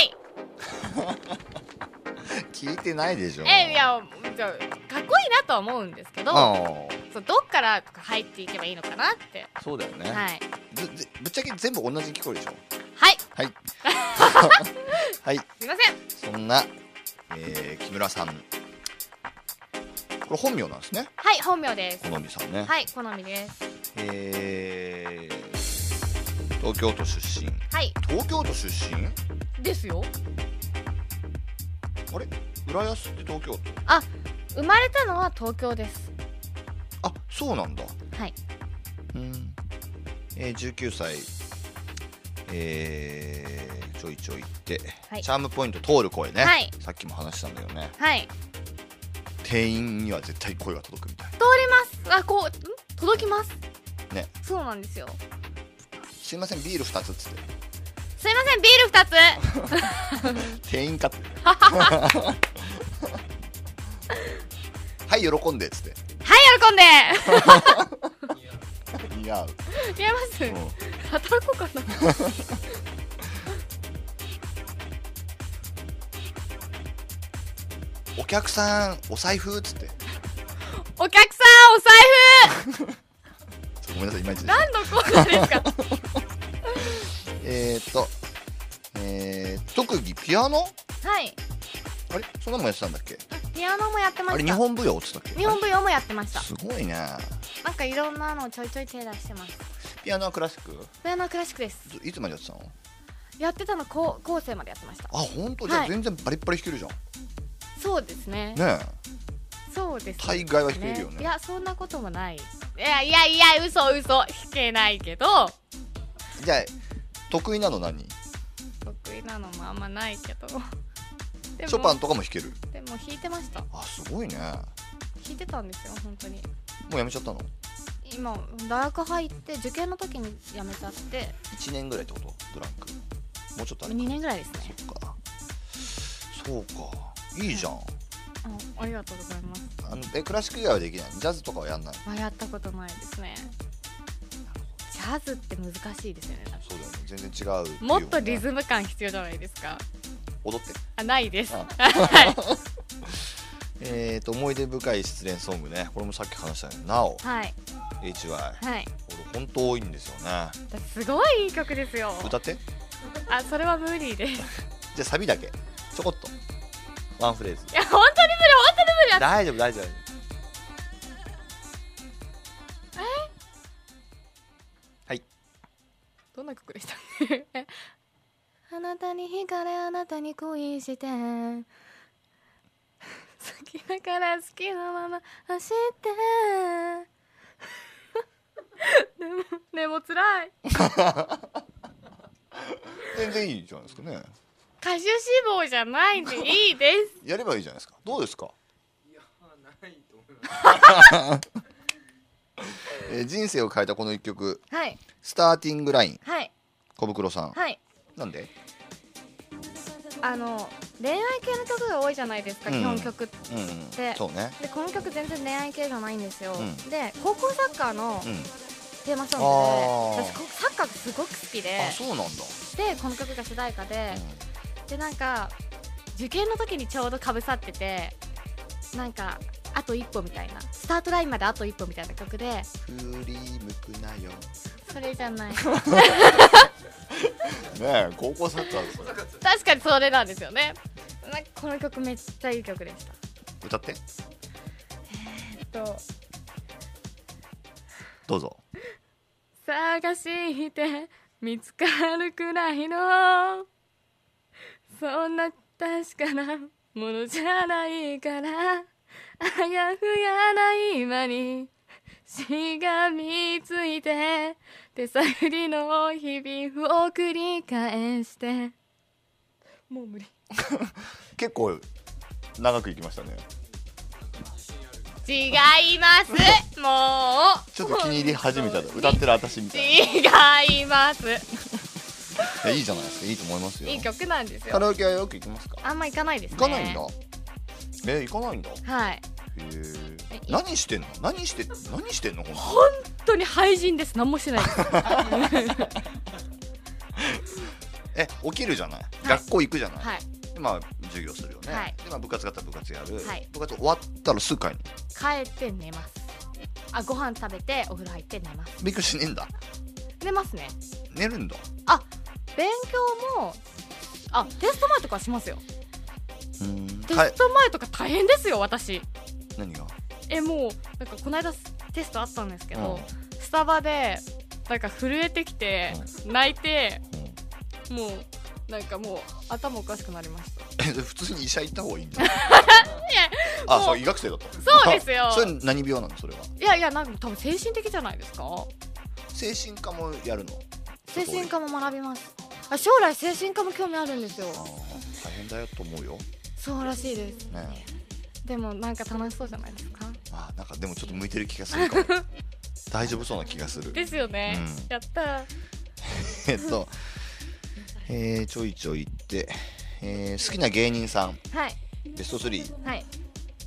い。聞いてないでしょ。えいやじゃあかっこいいなとは思うんですけどあそうどっからとか入っていけばいいのかなって。あそうだよね、はい。ずずぶっちゃけ全部同じに聞こえるでしょ。はい。はい。はい。すいません。そんな、えー木村さん。これ本名なんですね。はい本名です。好みさんね、はい好みですえー東京都出身。はい。東京都出身？ですよ。あれ？浦安って東京都？生まれたのは東京です。あそうなんだ。はい。うん。えー、19歳。えー、ちょいちょいって、はい。チャームポイント通る声ね、はい。さっきも話したんだよね。はい。店員には絶対声が届くみたい。通ります。あこうん？届きますね。そうなんですよ。すいませんビール2つっつって。すいませんビール2つ。店員かって。はい喜んでっつって。はい喜んで。似合う、見えます？うん。働こうかな。お客さんお財布っつって。お客さんお財ち ょごめんなさいいまいち何のコーナーですか？えー、っとえー、特技ピアノ？はい。あれ？そんなもんやってたんだっけ？ピアノもやってました。あれ日本舞踊っつったっけ？日本舞踊もやってました。すごいね。なんかいろんなのちょいちょい手出してます。ピアノはクラシック？ピアノはクラシックです。いつまでやってたの？やってたの高高生までやってました。あ本当？じゃ全然バリッバリ弾けるじゃん、そうですね。ねそうですえ大概は弾けるよね。いやそんなこともない。いやいやいや嘘嘘。弾けないけど。じゃあ得意なの何？得意なのもあんまないけど。でもショパンとかも弾ける？でも弾いてました。あすごいね。も弾いてたんですよ本当に。うやめちゃったの？今大学入って受験の時に辞めちゃって。1年ぐらいってこと？ブランク。もうちょっとあれか。2年ぐらいですね。そっか。そうか。いいじゃんあありがとうございます。あのえクラシック以外はできない？のジャズとかはやんない？まあやったことないですね。ジャズって難しいですよね。多そうだよね。全然違うっていもっとリズム感必要じゃないですか。踊って？あないです。あ。はい。えーと思い出深い失恋ソングね。これもさっき話したよなおはい。HY はい。これ本当多いんですよね。だすごいいい曲ですよ。歌って。あそれは無理です。い じゃあサビだけ。ちょこっとワンフレーズ。や本当に無理本当に無理。大丈夫大丈夫。はい。どんな曲でしたえ？あなたに惹かれあなたに恋して好きだから好きなまま走って。でもでも辛い。全然いいじゃないですかね歌手志望じゃないんで いいです。やればいいじゃないですか。どうですか？えー人生を変えたこの一曲。はい「スターティングライン。はい」小袋さん、はい。なんで？あの恋愛系の曲が多いじゃないですか、うん。基本曲って。うんうん。でそうね。でこの曲全然恋愛系じゃないんですよ、うん。で高校サッカーのうん。テーマソングで私こサッカーがすごく好きで。あそうなんだ、でこの曲が主題歌で、でなんか受験の時にちょうどかぶさっててなんかあと一歩みたいな。スタートラインまであと一歩みたいな曲で。うん、振り向くなよ。それじゃない。ねえ高校サッカーですよ。確かにそれなんですよね。なんかこの曲めっちゃいい曲でした。歌って。えっと。どうぞ。探して見つかるくらいのそんな確かなものじゃないからあやふやな今にしがみついて手探りの日々を繰り返して。もう無理。結構長くいきましたね。違います。もう。ちょっと気に入り始めた歌ってる私みたい。違います。ないやいいじゃないですか。いいと思いますよ。いい曲なんですカよラオケはよく行きますか？あんま行かないですね。行かないんだ。え行かないんだ？はい。へー。え何してんの？何して何してんの？本当に。廃人です。何もしてないです。え起きるじゃない、い。学校行くじゃない、はい。でまあ授業するよね、はい。でまあ部活があったら部活やる、はい。部活終わったらすぐ帰るの？帰って寝ます。あご飯食べてお風呂入って寝ます。勉強しねえんだ。寝ますね。寝るんだ勉強もあテスト前とかしますよ。うん。テスト前とか大変ですよ私。何が？えもうなんかこの間テストあったんですけど、うん。スタバでなんか震えてきて、泣いてうん。もうなんかもう頭おかしくなりました。え普通に医者行った方がいいんだ。よあもうそう医学生だったそうですよ。それ何病なの？それは。いやいやなんか多分精神的じゃないですか？精神科もやるの？精神科も学びます。あ将来精神科も興味あるんですよ。あー大変だよと思うよ。そうらしいです。ねでもなんか楽しそうじゃないですか？あーなんかでもちょっと向いてる気がするかも。大丈夫そうな気がする。ですよね、うん。やった。ー えっと、えー、ちょいちょいって、えー好きな芸人さん。はい。ベスト3はい。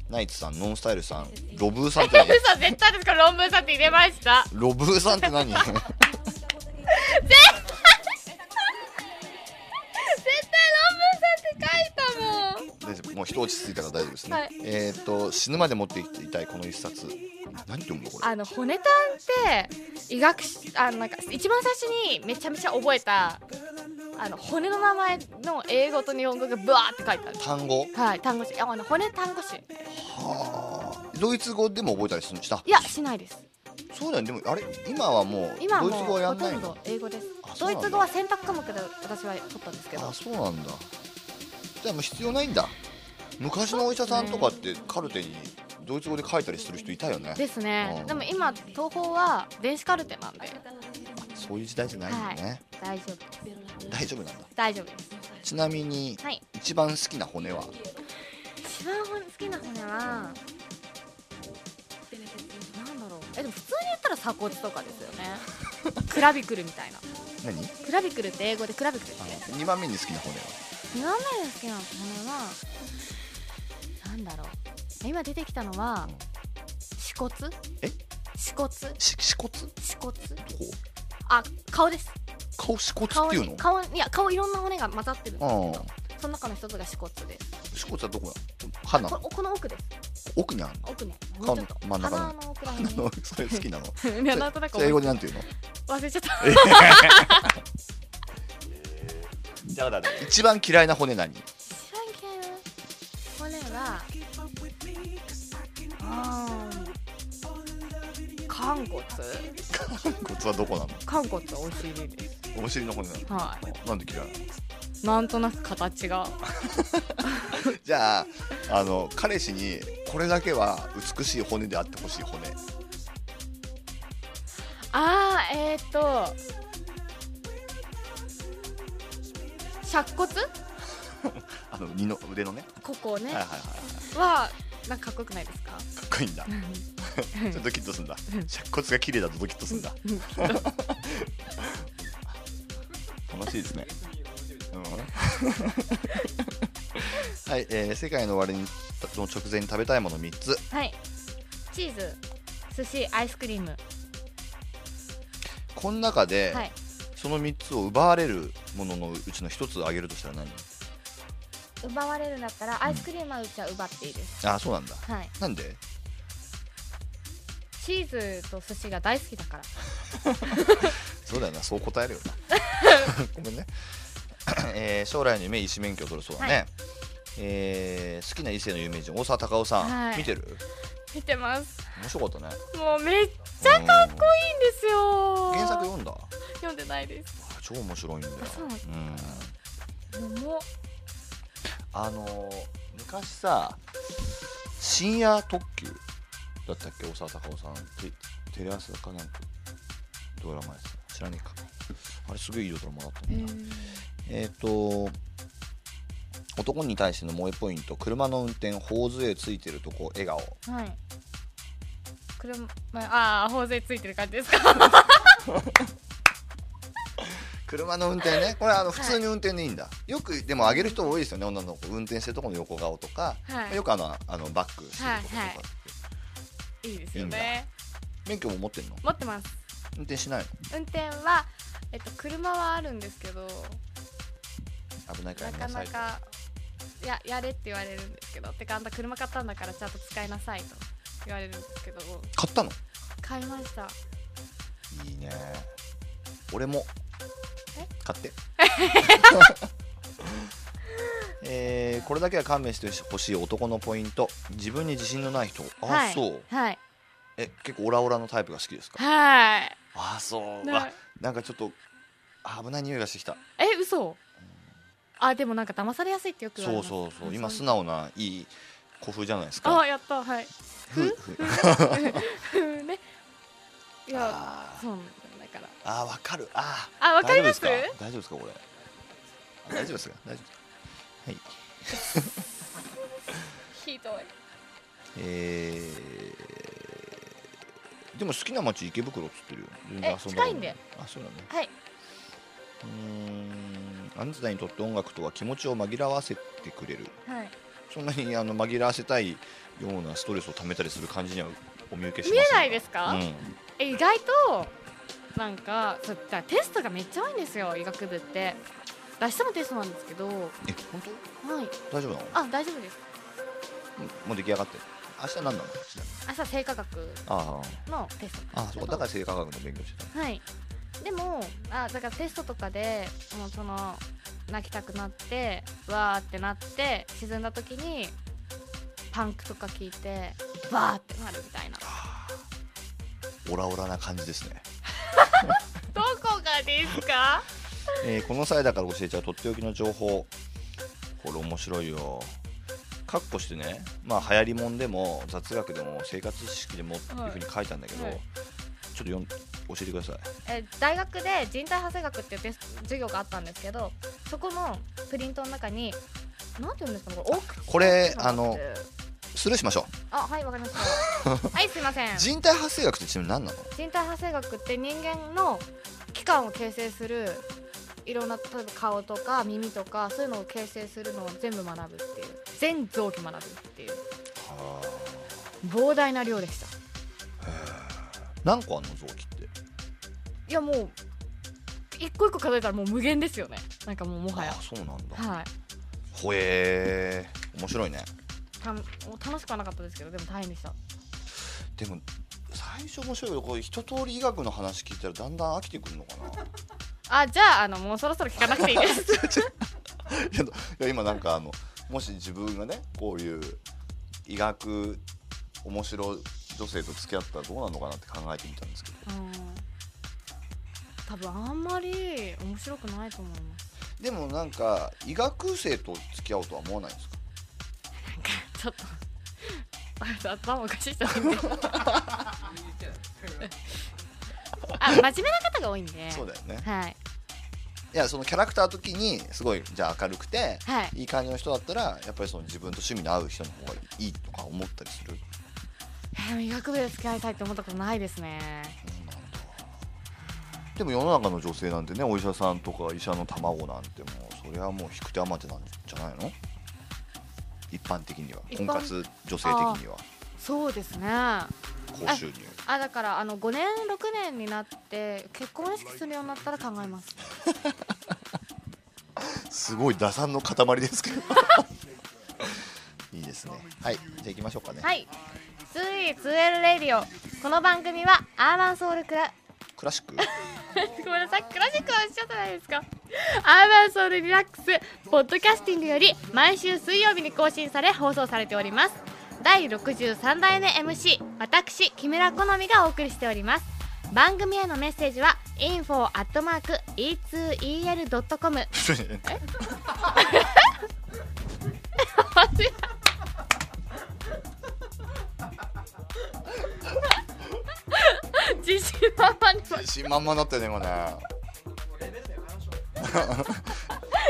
ナイツさんノンスタイルさんロブーさんって何？嘘絶対ですか？論文さんって入れました。ロブーさんって何？もう一落ち着いたから大丈夫ですね、はい。えっ、と死ぬまで持っていきたいこの一冊。何て読むのこれ？あの骨タンって医学しあのなんか一番最初にめちゃめちゃ覚えたあの骨の名前の英語と日本語がブワーって書いてある。単語？はい単語詞ああの骨単語詞はあ。ドイツ語でも覚えたりするした？いやしないです。そうだよね。でもあれ？今はもうドイツ語はやんないの？とんど英語です。ドイツ語は選択科目で私は取ったんですけど。あそうなんだ。じゃあもう必要ないんだ昔のお医者さんとかってカルテにドイツ語で書いたりする人いたよね。ですね。うん。でも今東宝は電子カルテなんで。そういう時代じゃないんだね、大丈夫。大丈夫なんだ。大丈夫です。ちなみにはい。一番好きな骨は？一番好きな骨はなんだろう。えでも普通に言ったら鎖骨とかですよね。クラビクルみたいな。何？クラビクルって英語でクラビクルってあ2番目に好きな骨は？2番目に好きな骨はなんだろう。今出てきたのはうん。歯骨？え？歯骨？し歯骨？歯骨？どこあ顔です。顔歯骨顔っていうの？に顔いや顔いろんな骨が混ざってるんですけあどその中の一つが歯骨です。歯骨はどこだ鼻？これこの奥です。奥にあるの？奥ねも顔うちょっと真ん中の鼻の奥それ好きなの？いやなんとなく英語でなんて言うの？忘れちゃった。じゃあ一番嫌いな骨何？あー肝骨骨はどこなの？肝骨はお尻です。お尻の骨なの？はい。なんで嫌い？なんとなく形が。じゃああの彼氏にこれだけは美しい骨であってほしい骨。あーえー、っと尺骨？あの二の腕のね。ここね、はいはいはい。はなんかかっこよくないですか？かっこいいんだ。ちょっとドキッとすんだ。尺骨が綺麗だとドキッとすんだ。楽しいですね、うん。はい、えー世界の終わりにの直前に食べたいもの3つ。はい。チーズ寿司アイスクリーム。この中で、はい。その3つを奪われるもののうちの1つあげるとしたら何？奪われるんだったらアイスクリームはうちは奪っていいです、あそうなんだ。はい。なんで？チーズと寿司が大好きだから。そうだよな。そう答えるよな。ごめんね、えー将来の夢医師免許を取るそうだね、はい。えー好きな異性の有名人大沢たかおさん、はい。見てる？見てます。面白かったね。もうめっちゃかっこいいんですよ。原作読んだ？読んでないです。あ超面白いんだよ。あそう。うん。桃あのー昔さ深夜特急だったっけ？大沢たかおさん。テテレ朝かなんか。ドラマです知らねえか。あれすごいいいドラマだったんだなえっ、と男に対しての萌えポイント。車の運転頬杖ついてるとこ笑顔。はい。車ああ頬杖ついてる感じですか？車の運転ね。これあの普通に運転でいいんだ、よくでも上げる人多いですよね。女の子運転してるところの横顔とか、はい。よくあのあのバックしてるところとか、はいはい。いいですよね。免許も持ってんの？持ってます。運転しない運転はえっと車はあるんですけどの危ないからなかなかややれって言われるんですけどてかあんた車買ったんだからちゃんと使いなさいと言われるんですけど。買ったの？買いました。いいね。俺もえ買って。えーこれだけは勘弁してほしい男のポイント。自分に自信のない人。あ、はい。そう。はい。え結構オラオラのタイプが好きですか？はい。あそう、ねわなんかちょっとあ危ない匂いがしてきた。え嘘？あでもなんか騙されやすいってよくそうそうそう。今素う。直ないい古風じゃないですか？あやった。はい。ふふね。いやそうあーわかる。あーあわかります？大丈夫ですか？大丈夫ですかこれ？あ大丈夫ですか？大丈夫ですか？はい。ひどい。えー、でも好きな街池袋っつってるよ。全然え遊んだこと近いんで。あそうだ。ねはい。うーんあなたにとって音楽とは気持ちを紛らわせてくれる。はい。そんなにあの紛らわせたいようなストレスを溜めたりする感じにはお見受けしま見えせんないですか、うん。え意外となんかそうじゃあテストがめっちゃ多いんですよ医学部って。明日もテストなんですけど。はいえ本当？大丈夫なの？あ大丈夫です。うんもう出来上がって。る明日何なの？明日生化学あのテストああそうだから。生化学の勉強してた。はい。でもあだからテストとかでもうその泣きたくなってわーってなって沈んだ時にパンクとか聞いてわーってなるみたいな。オラオラな感じですね、どこがですか？えーこの際だから教えちゃうとっておきの情報。これ面白いよ。カッコしてねまあ流行りもんでも雑学でも生活知識でもっていうふうに書いたんだけど、はい。はいちょっと教えてください。え大学で人体発生学っていう授業があったんですけどそこのプリントの中になんて言うんですか？ねこれこれあのスルーしましょあはいわかりました。はいすいません。う人体発生学ってちなみに何なの？人体発生学って人間の器官を形成するいろんな例えば顔とか耳とかそういうのを形成するのを全部学ぶっていう。全臓器学ぶっていう。膨大な量でした。何個あんの臓器って？いやもう一個一個数えたらもう無限ですよね。なんかもうもはや。そうなんだ。はい。ほえー。面白いねた楽しくはなかったですけどでも大変でした。でも最初面白いけどこう一通り医学の話聞いたらだんだん飽きてくるのかな。あじゃああのもうそろそろ聞かなくていいです。いや今なんかあのもし自分がねこういう医学面白女性と付き合ったらどうなるのかなって考えてみたんですけど。うん。多分あんまり面白くないと思います。でもなんか医学生と付き合おうとは思わないんですちょっと。あ頭おかしい人 あ真面目な方が多いんで。そうだよね。はい。いやそのキャラクター的にすごいじゃあ明るくてはい。いい感じの人だったらやっぱりその自分と趣味の合う人の方がいいとか思ったりする。えー医学部で付き合いたいって思ったことないですね。でも世の中の女性なんてねお医者さんとか医者の卵なんてもうそれはもう引く手あまてなんじゃないの？一般的には。婚活女性的には。そうですね。あ高収入。だからあの5年6年になって結婚を意識するようになったら考えます。すごい打算の塊ですけど。いいですね。はいじゃあ行きましょうかね、はい「ツイツエルレディオ」この番組はアーバンソウルクラクラシック？ごめんなさい。クラシックは一緒じゃないですか。アーバンソウルリラックスポッドキャスティングより毎週水曜日に更新され放送されております。第63代目 MC 私木村好みがお送りしております。番組へのメッセージは info.e2el.com 自信満々に。自信満々だったよね今ね。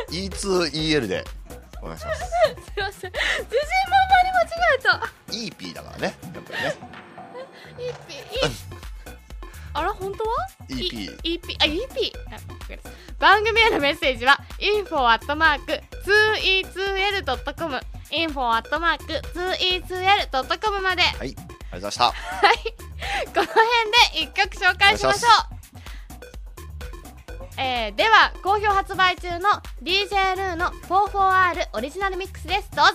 E2EL で。お願いします。すいません。自信満々に間違えた。EP だからね。やっぱりね。いいピいいああら本当は？EP EP あ EP 番組へのメッセージは info.2e2l.com info.2e2l.com まで。はいありがとうございました。この辺で一曲紹介しましょう。えー、では好評発売中の DJ ルーの 44R オリジナルミックスです。どうぞ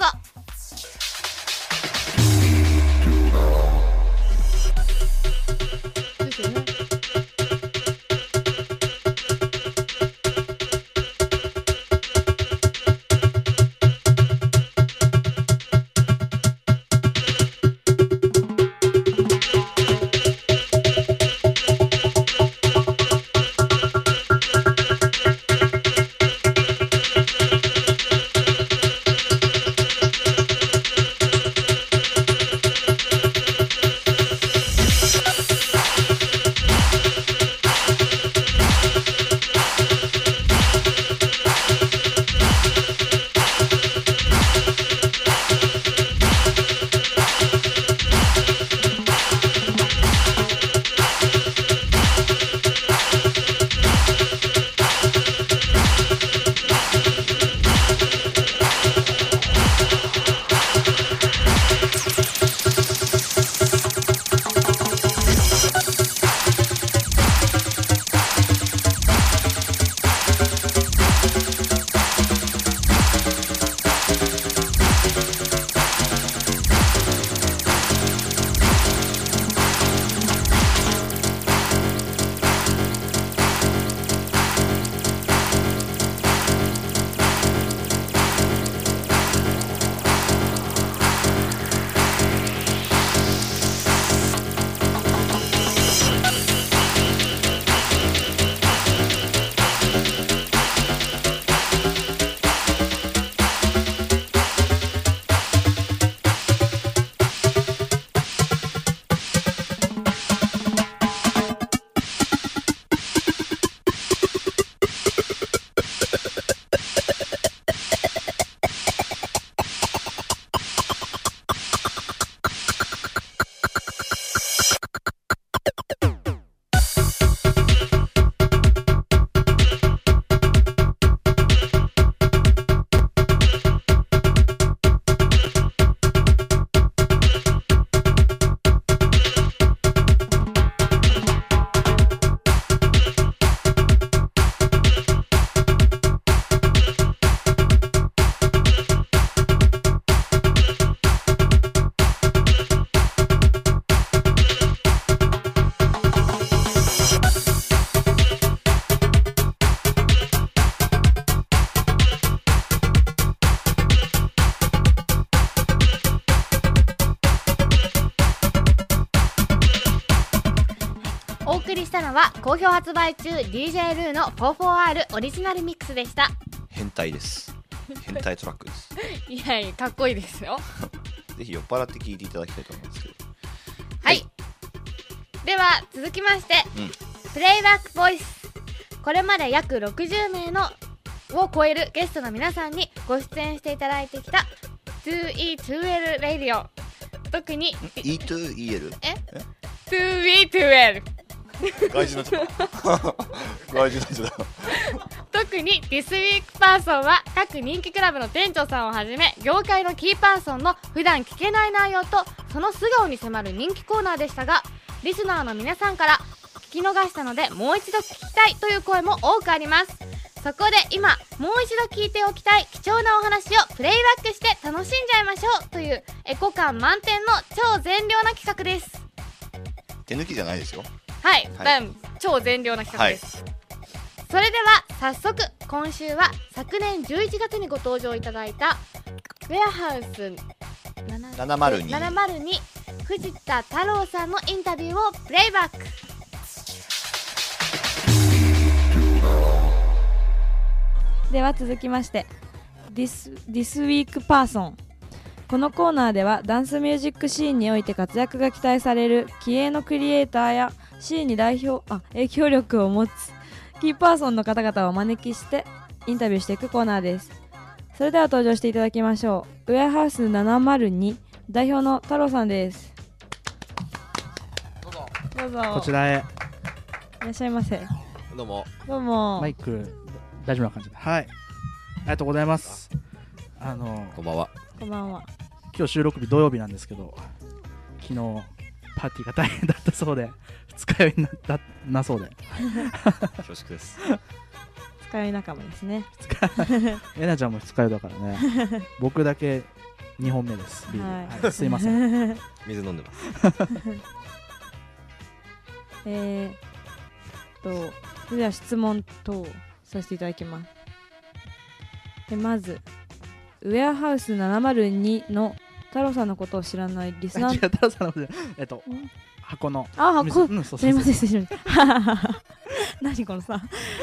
好評発売中 DJ ルーの 44R オリジナルミックスでした。変態です。変態トラックです。いやいやかっこいいですよ。ぜひ酔っ払って聴いていただきたいと思いますけど。はい、では続きまして、うん。プレイバックボイス。これまで約60名のを超えるゲストの皆さんにご出演していただいてきた 2E2L レディオ。特に E2EL え？2E2L 外人になっちゃった外人になっちゃった特に This Week パーソンは各人気クラブの店長さんをはじめ業界のキーパーソンの普段聞けない内容とその素顔に迫る人気コーナーでしたがリスナーの皆さんから聞き逃したのでもう一度聞きたいという声も多くあります。そこで今もう一度聞いておきたい貴重なお話をプレイバックして楽しんじゃいましょうというエコ感満点の超善良な企画です。手抜きじゃないですよはい、はい。うん超善良な企画です、それでは早速今週は昨年11月にご登場いただいたウェアハウス702 702藤田太郎さんのインタビューをプレイバック。では続きまして「This, This Week Person」このコーナーではダンスミュージックシーンにおいて活躍が期待される気鋭のクリエイターやシーンに代表あ影響力を持つキーパーソンの方々をお招きしてインタビューしていくコーナーです。それでは登場していただきましょう。ウェアハウス702代表の太郎さんです。どうぞ。こちらへ。らっしゃいませ。どうも。どうも。マイク大丈夫な感じではい。ありがとうございます。あのこんばんは。こんばんは。今日収録日土曜日なんですけど昨日パーティーが大変だったそうで二日酔いになったなそうで。恐縮です。使い仲間ですね。えなちゃんも二日酔いだからね。僕だけ2本目です。ビール、はい。はい。すいません。ん 水飲んでます。えー、とそれでは質問等させていただきます。でまずウェアハウス702の太郎さんのことを知らないリスナ違うー太郎さんのことじゃえっとん箱の。あ箱。うんそうすいうません失礼しました何このさ。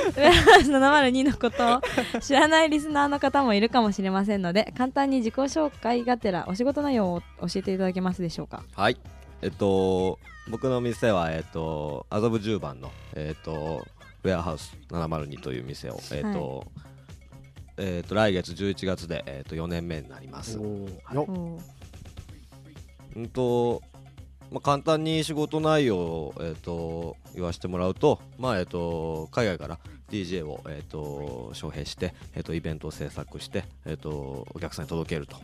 ウェアハウス702のことを知らないリスナーの方もいるかもしれませんので簡単に自己紹介がてらお仕事内容を教えていただけますでしょうか。はい。えっと僕の店はえっと麻布十番のえっとウェアハウス702という店をえっと、えっと来月11月で、えっと4年目になります。おー。よおー。うんと、まあ、簡単に仕事内容を、えー、と言わせてもらうと,、まあえー、と海外から DJ を、えー、と招聘して、えー、とイベントを制作して、えー、とお客さんに届けると、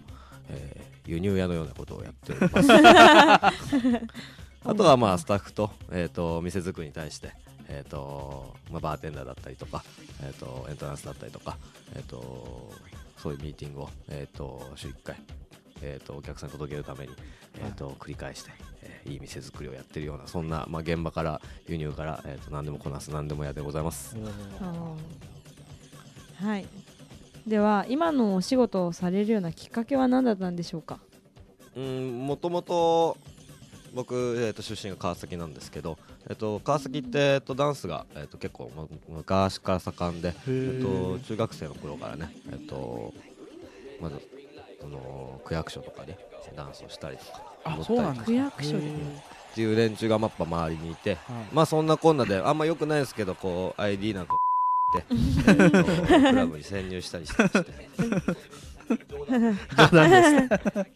えー輸入屋のようなことをやっております。あとはまあスタッフと,、えー、と店作りに対して、えーとまあ、バーテンダーだったりとか、えー、とエントランスだったりとか、えー、とそういうミーティングを、えー、と週1回えー、とお客さんに届けるために、えー、と繰り返して、えーいい店作りをやってるようなそんな、まあ、現場から輸入から、えー、と何でもこなす何でも屋でございます。はい。では今のお仕事をされるようなきっかけは何だったんでしょうか？うんもともと僕、えー、と出身が川崎なんですけど、えー、と川崎って、えー、とダンスが、えー、と結構ま昔から盛んで、えー、と中学生の頃からね、えー、とまずその区役所とかでダンスをしたりとかったりそうなんですか？区役所で。っていう連中がやっぱ周りにいて、はい。まあそんなこんなであんま良くないですけどこう ID なんかって、クラブに潜入したりしてまして。冗談です。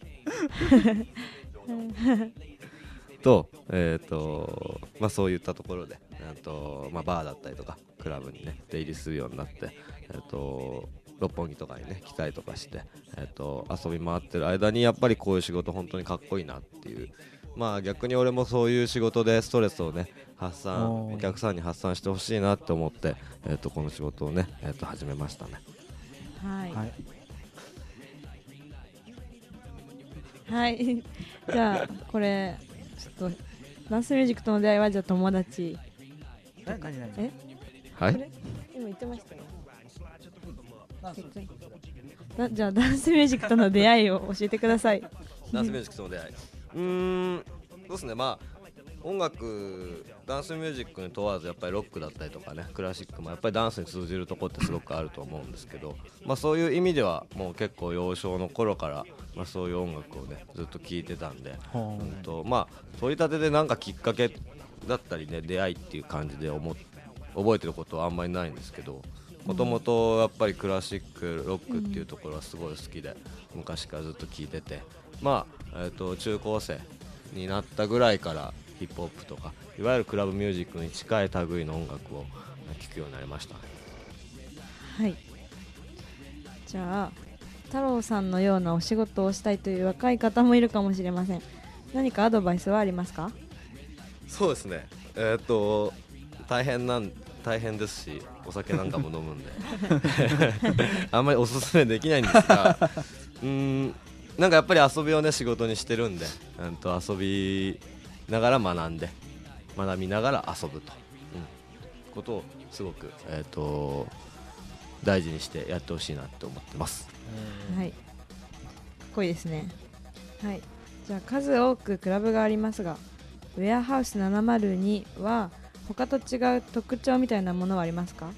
と,、えーとまあ、そういったところで、えーとまあ、バーだったりとかクラブにね出入りするようになって、えー、と六本木とかにね来たりとかして、えー、と遊び回ってる間にやっぱりこういう仕事本当にかっこいいなっていう。まあ逆に俺もそういう仕事でストレスをね発散お客さんに発散してほしいなって思って、えー、とこの仕事をね、えー、と始めましたね。はい。はい。はい。じゃあこれちょっとダンスミュージックとの出会いはじゃあ友達。な何何え？はい？今言ってましたよだじゃあダンスミュージックとの出会いを教えてください。ダンスミュージックとの出会い。うーんそうですね。まあ音楽ダンスミュージックに問わずやっぱりロックだったりとかねクラシックもやっぱりダンスに通じるとこってすごくあると思うんですけど、まあ、そういう意味ではもう結構幼少の頃から、まあ、そういう音楽をねずっと聴いてたんで、ほう。うんとまあ取り立てでなんかきっかけだったりね出会いっていう感じで思っ覚えてることはあんまりないんですけどもともとやっぱりクラシックロックっていうところはすごい好きで昔からずっと聴いてて。まあ、えー、と中高生になったぐらいからヒップホップとかいわゆるクラブミュージックに近い類の音楽を聴くようになりました。ねはい。じゃあ太郎さんのようなお仕事をしたいという若い方もいるかもしれません。何かアドバイスはありますか？そうですね。えっ、と大変なん大変ですしお酒なんかも飲むんで。あんまりおすすめできないんですが うーんなんかやっぱり遊びをね仕事にしてるんで、うん、と遊びながら学んで学びながら遊ぶと、うん、ことをすごく、えー、と大事にしてやってほしいなって思ってます。はい。かっこいいですね。はい。じゃあ数多くクラブがありますがウェアハウス702は他と違う特徴みたいなものはありますか？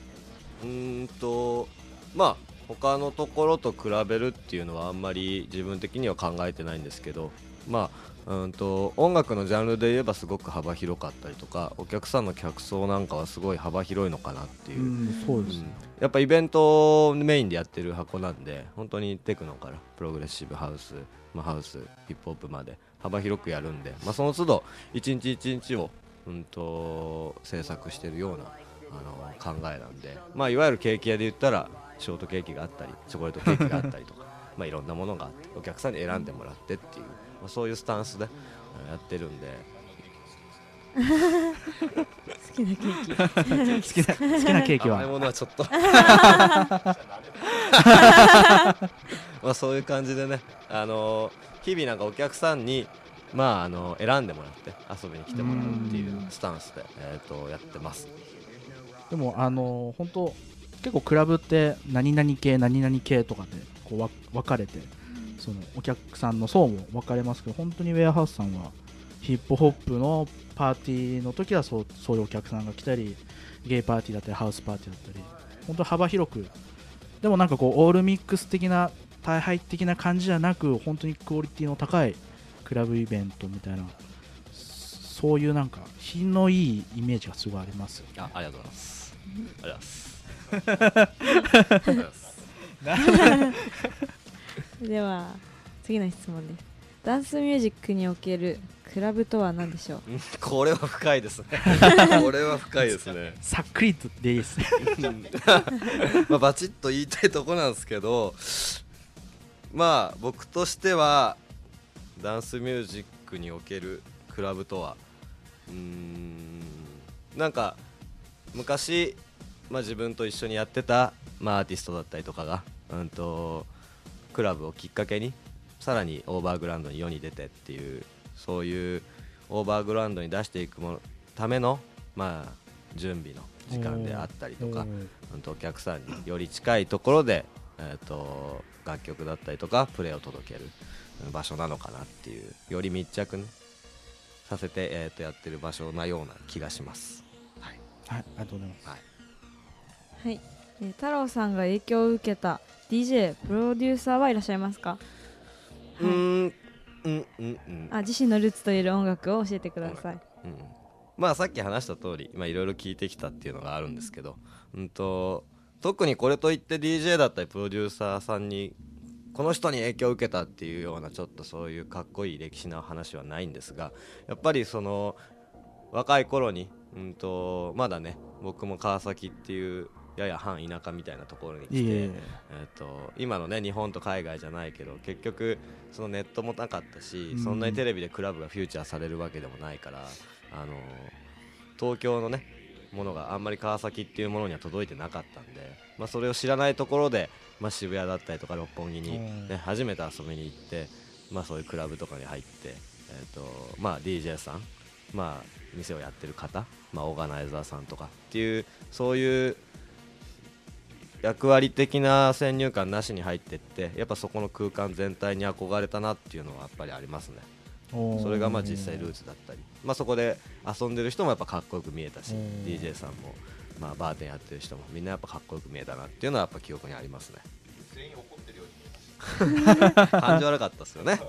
うーんとまあ他のところと比べるっていうのはあんまり自分的には考えてないんですけどまあうんと音楽のジャンルで言えばすごく幅広かったりとかお客さんの客層なんかはすごい幅広いのかなっていう。う、んそうですね。やっぱイベントをメインでやってる箱なんで本当にテクノからプログレッシブハウス、まあ、ハウスヒップホップまで幅広くやるんで、まあ、その都度一日一日をうんと制作してるようなあの考えなんで、まあ、いわゆるケーキ屋で言ったらショートケーキがあったりチョコレートケーキがあったりとか まあいろんなものがあってお客さんに選んでもらってっていう、まあ、そういうスタンスでえーやってるんで。好きなケーキ。好きな好きなケーキ甘いはものはちょっと。まあそういう感じでね、あのー日々なんかお客さんに、まあ、あの選んでもらって遊びに来てもらうっていうスタンスで、えー、とやってます。でもあの本当結構クラブって何々系何々系とかでこうわ分かれてそのお客さんの層も分かれますけど本当にウェアハウスさんはヒップホップのパーティーの時はそうそういうお客さんが来たりゲイパーティーだったりハウスパーティーだったり本当幅広く。でもなんかこうオールミックス的な大敗的な感じじゃなく本当にクオリティの高いクラブイベントみたいなそういうなんか品のいいイメージがすごいありますあありがとうございます。ありがとうございます。ありがとうございます。では次の質問です。ダンスミュージックにおけるクラブとは何でしょう？うんこれは深いですね。これは深いですね。さっくりとでいいですね。まあバチッと言いたいとこなんですけどまあ僕としてはダンスミュージックにおけるクラブとは？うーん。なんか昔、まあ、自分と一緒にやってた、まあ、アーティストだったりとかが、うん、とクラブをきっかけにさらにオーバーグラウンドに世に出てっていうそういうオーバーグラウンドに出していくものための、まあ、準備の時間であったりとか、うん。とお客さんにより近いところで、えー、と楽曲だったりとかプレーを届ける。うん場所なのかなっていうより密着、ね、させて、えー、とやってる場所なような気がします。はい。はい、ありがとうございます。はい。はい、えー太郎さんが影響を受けた DJ プロデューサーはいらっしゃいますか？うーん。うんうんうん。あ自身のルーツといえる音楽を教えてください。うんまあさっき話した通りまあいろいろ聞いてきたっていうのがあるんですけど、うん、と特にこれといって DJ だったりプロデューサーさんにこの人に影響を受けたっていうようなちょっとそういうかっこいい歴史の話はないんですがやっぱりその若い頃に、うん、とまだね僕も川崎っていうやや半田舎みたいなところに来ていえー、と今のね日本と海外じゃないけど結局そのネットもなかったし、うんそんなにテレビでクラブがフューチャーされるわけでもないから、あのー東京のねものがあんまり川崎っていうものには届いてなかったんで、まあ、それを知らないところで、まあ、渋谷だったりとか六本木に、うん。ね、初めて遊びに行って、まあ、そういうクラブとかに入って、えーとまあ、DJ さん、まあ、店をやってる方、まあ、オーガナイザーさんとかっていうそういう役割的な先入観なしに入ってってやっぱそこの空間全体に憧れたなっていうのはやっぱりありますね。それがまあ実際ルーツだったり、まあ、そこで遊んでる人もやっぱかっこよく見えたしうん。DJ さんも、まあ、バーテンやってる人もみんなやっぱかっこよく見えたなっていうのはやっぱ記憶にありますね。全員怒ってるように見えまし 感じ悪かったですよね。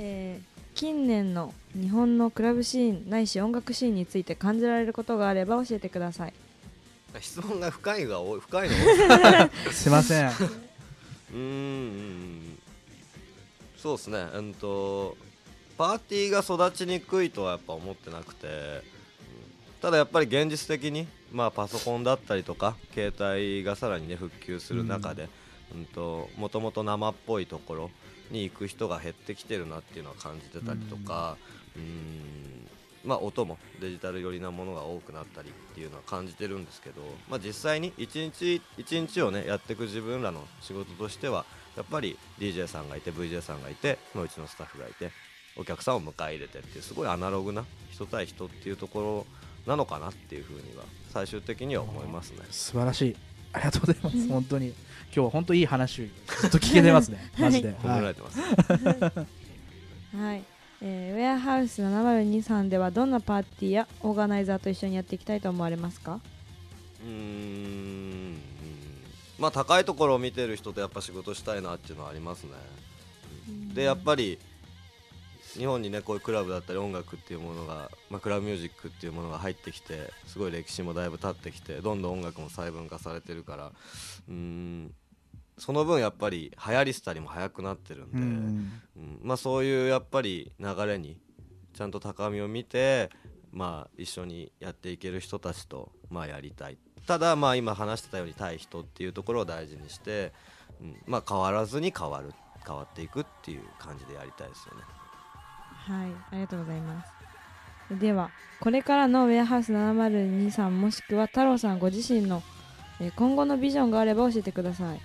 えー近年の日本のクラブシーンないし音楽シーンについて感じられることがあれば教えてください。質問が深いが多い深いのすい。ません。うーん。そうですね、うんと、パーティーが育ちにくいとはやっぱ思ってなくて、うんただやっぱり現実的に、まあ、パソコンだったりとか携帯がさらに、ね、復旧する中で、うんともともと生っぽいところに行く人が減ってきてるなっていうのは感じてたりとか、うん。まあ、音もデジタル寄りなものが多くなったりっていうのは感じてるんですけど、まあ、実際に一日一日をねやっていく自分らの仕事としてはやっぱり DJ さんがいて VJ さんがいて、まあ、うちのスタッフがいてお客さんを迎え入れてっていうすごいアナログな人対人っていうところなのかなっていうふうには最終的には思いますね。素晴らしい。ありがとうございます。本当に。今日は本当いい話、ずっと聞けてますね。マジで。はい褒められてます、はい、えーウェアハウス702さんではどんなパーティーやオーガナイザーと一緒にやっていきたいと思われますか？うーんまあ高いところを見てる人とやっぱ仕事したいなっていうのはありますね。でやっぱり日本にねこういうクラブだったり音楽っていうものが、まあ、クラブミュージックっていうものが入ってきてすごい歴史もだいぶ経ってきてどんどん音楽も細分化されてるからうーんその分やっぱり流行り廃りも早くなってるんで、うんうんまあ、そういうやっぱり流れにちゃんと高みを見て、まあ、一緒にやっていける人たちと、まあ、やりたいただ、まあ、今話してたように対人っていうところを大事にして、うんまあ、変わらずに変わる変わっていくっていう感じでやりたいですよね。はいありがとうございます。ではこれからのウェアハウス702さんもしくは太郎さんご自身のえー今後のビジョンがあれば教えてください。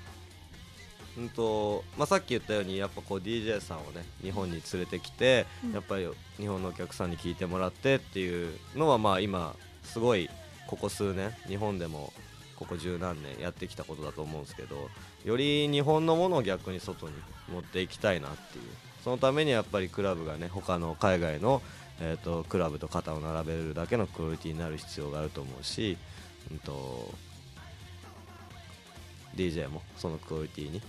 うんとまあ、さっき言ったようにやっぱこう DJ さんをね日本に連れてきて、うん。やっぱり日本のお客さんに聞いてもらってっていうのはまあ今すごいここ数年日本でもここ十何年やってきたことだと思うんですけどより日本のものを逆に外に持っていきたいなっていうそのためにやっぱりクラブがね他の海外の、えー、とクラブと肩を並べるだけのクオリティになる必要があると思うし、うん、と DJ もそのクオリティに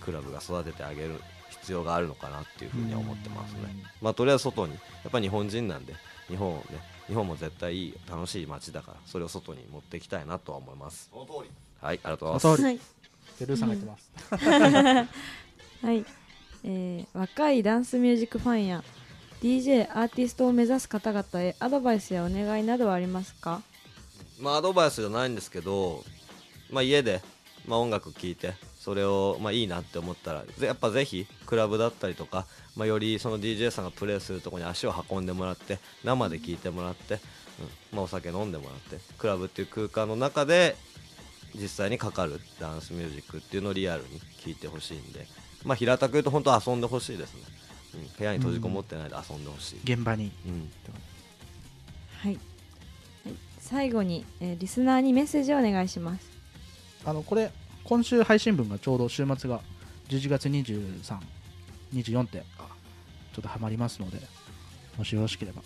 クラブが育ててあげる必要があるのかなっていうふうには思ってますね。まあとりあえず外にやっぱり日本人なんで日本をね日本も絶対いい楽しい街だからそれを外に持っていきたいなとは思います。その通りはいありがとうございます。さんが言ってます はいえー若いダンスミュージックファンや DJ アーティストを目指す方々へアドバイスやお願いなどはありますか？まあアドバイスじゃないんですけど、まあ、家で、まあ、音楽聴いてそれを、まあ、いいなって思ったらやっぱぜひクラブだったりとか、まあ、よりその DJ さんがプレイするとこに足を運んでもらって生で聴いてもらって、うんまあ、お酒飲んでもらってクラブっていう空間の中で実際にかかるダンスミュージックっていうのをリアルに聴いてほしいんで、まあ、平たく言うと本当遊んでほしいですね、うん、部屋に閉じこもってないで遊んでほしい、現場に。うん。はい、はい、最後に、えーリスナーにメッセージをお願いします。あのこれ今週配信分がちょうど週末が11月2324ってちょっとハマりますのでもしよろしければ。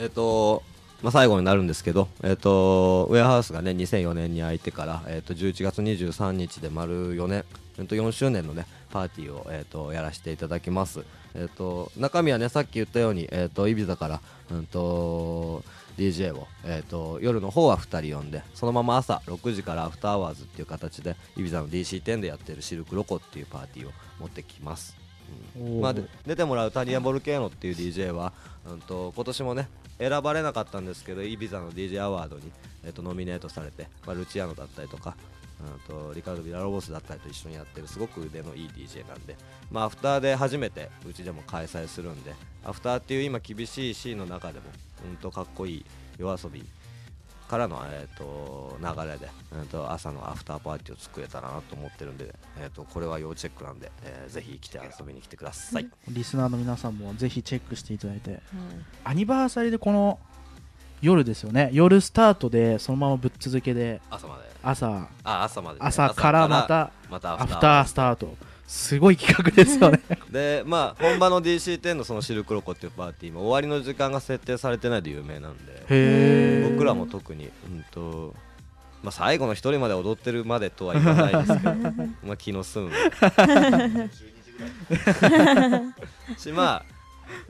えっ、と、まあ、最後になるんですけど、えっ、と、ウェアハウスがね、2004年に開いてから、えっ、と、11月23日で丸4年、えっと、4周年のね、パーティーを、えっ、と、やらせていただきます。えっ、と、中身はね、さっき言ったように、えっ、と、イビザから、うんと、DJ を、えっ、と、夜の方は2人呼んで、そのまま朝6時から after hours っていう形で、イビザの DC10 でやってる Circoloco っていうパーティーを持ってきます。うんまあ、で出てもらうタニア・ボルケーノっていう DJ は、うん、と今年もね選ばれなかったんですけどイビザの DJ アワードに、えっとノミネートされて、まあ、ルチアーノだったりとか、うん、とリカルド・ビラロボスだったりと一緒にやってるすごく腕のいい DJ なんで、まあ、アフターで初めてうちでも開催するんでアフターっていう今厳しいシーンの中でも、うん、とかっこいい夜遊びからの、えー、と流れで、えー、と朝のアフターパーティーを作れたらなと思ってるんで、えー、とこれは要チェックなんで、えーぜひ来て遊びに来てください。リスナーの皆さんもぜひチェックしていただいてアニバーサリーでこの夜ですよね。夜スタートでそのままぶっ続けで朝まで。朝。あ朝までね、朝からまたまたアフター。スタート。すごい企画ですよね。でまあ本場の DC10 のそのシルクロコっていうパーティーも終わりの時間が設定されてないで有名なんで。僕らも特にうんとまあ最後の一人まで踊ってるまでとは言わないですけど まあ気の済む。しまあ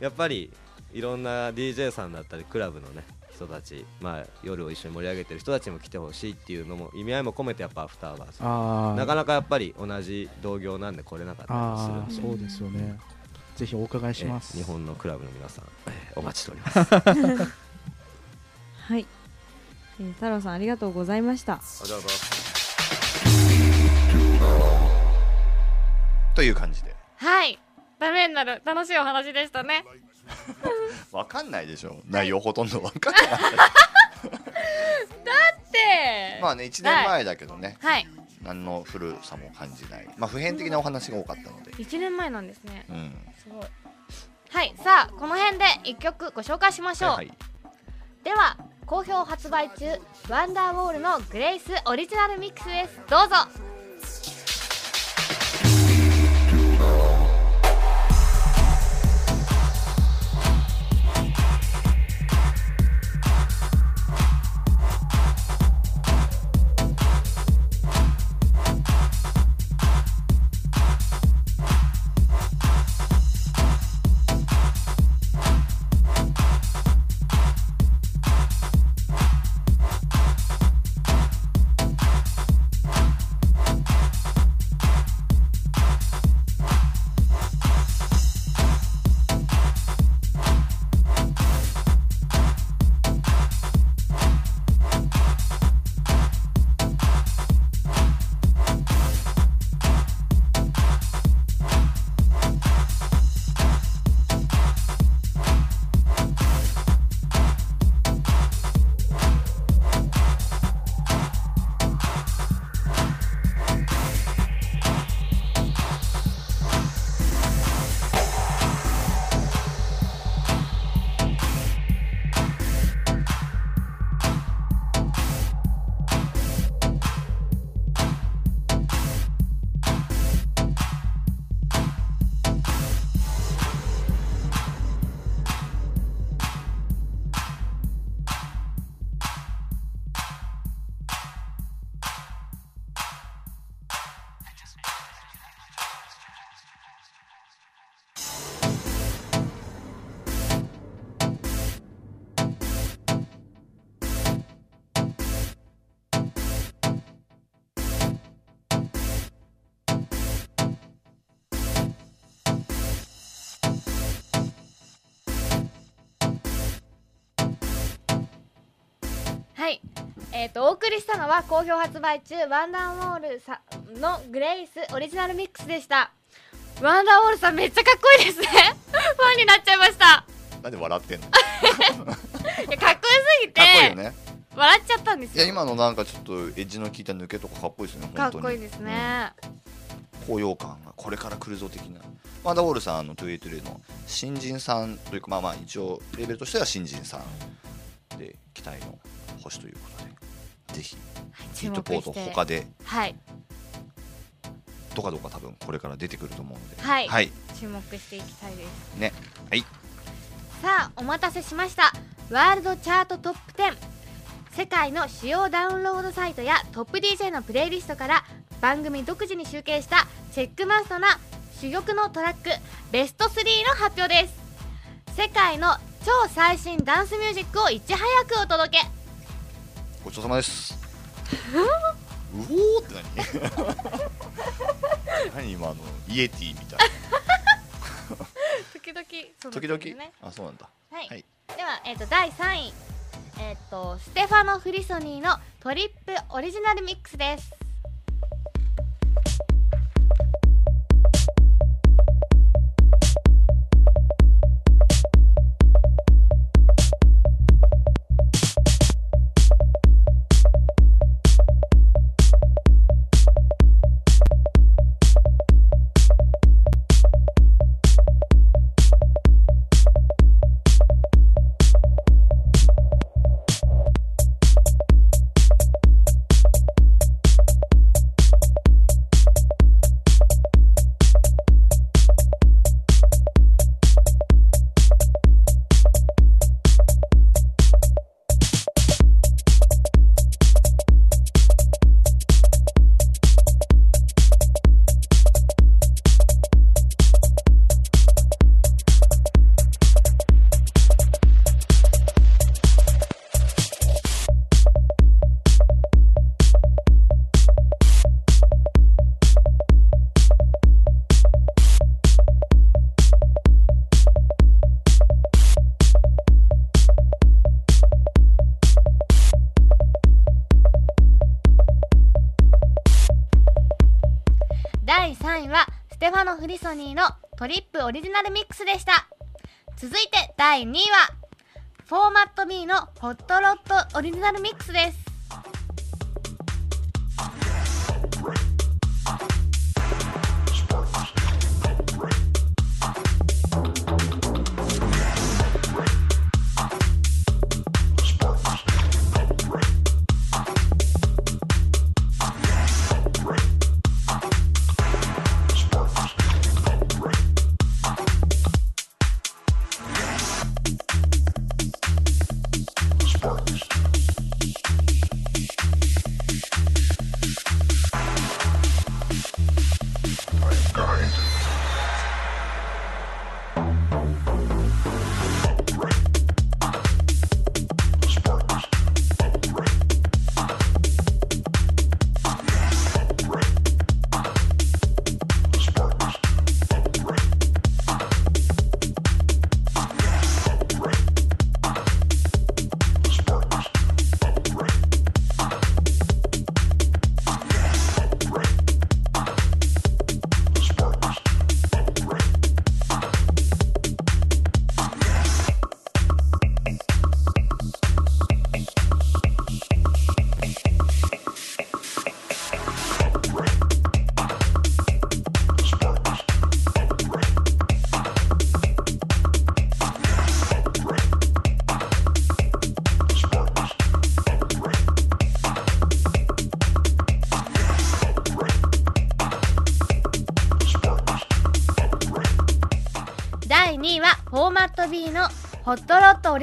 やっぱりいろんな DJ さんだったりクラブのね人たち、まあ、夜を一緒に盛り上げてる人たちにも来てほしいっていうのも意味合いも込めてやっぱ after hours。あなかなかやっぱり同じ同業なんで来れなかったりもするそうですよね。ぜひお伺いします。え日本のクラブの皆さん、えお待ちしております。はい、えー太郎さんありがとうございました。ありがとうございます。という感じで。はい。ためになる楽しいお話でしたね わかんないでしょ。内容ほとんどわかんない。でまあね1年前だけどね。はい。何の古さも感じない。まあ普遍的なお話が多かったので。1年前なんですね。うん。すごい。はいさあこの辺で1曲ご紹介しましょう、はいはい。では好評発売中ワンダーウォールのグレイスオリジナルミックスです。どうぞ「はいえー、とお送りしたのは好評発売中ワンダーウォールさんのグレイスオリジナルミックスでした。ワンダーウォールさんめっちゃかっこいいですね。ファンになっちゃいました。なんで笑ってんの？いやかっこよすぎてかっこいいよね。笑っちゃったんですよ。いや今のなんかちょっとエッジの効いた抜けとかかっこいいですよねかっこいいですね、高揚感がこれから来るぞ的な。マンダーウォールさんあの283の新人さんというかまあまあ一応レベルとしては新人さんで期待の星ということでぜひヒットポート他で。はい。どかどか多分これから出てくると思うので。はい。はい、注目していきたいです。ね。はい。さあお待たせしました。ワールドチャートトップ10世界の主要ダウンロードサイトやトップ DJ のプレイリストから番組独自に集計したチェックマストな珠玉のトラックベスト3の発表です。世界の超最新ダンスミュージックをいち早くお届けごちそうさまです。うおーって何？何今あのイエティみたい 時々そう時々、ですよね。あそうなんだ。はい、はい。では、えー、と第3位、えー、とステファノ・フリソニーのトリップオリジナルミックスです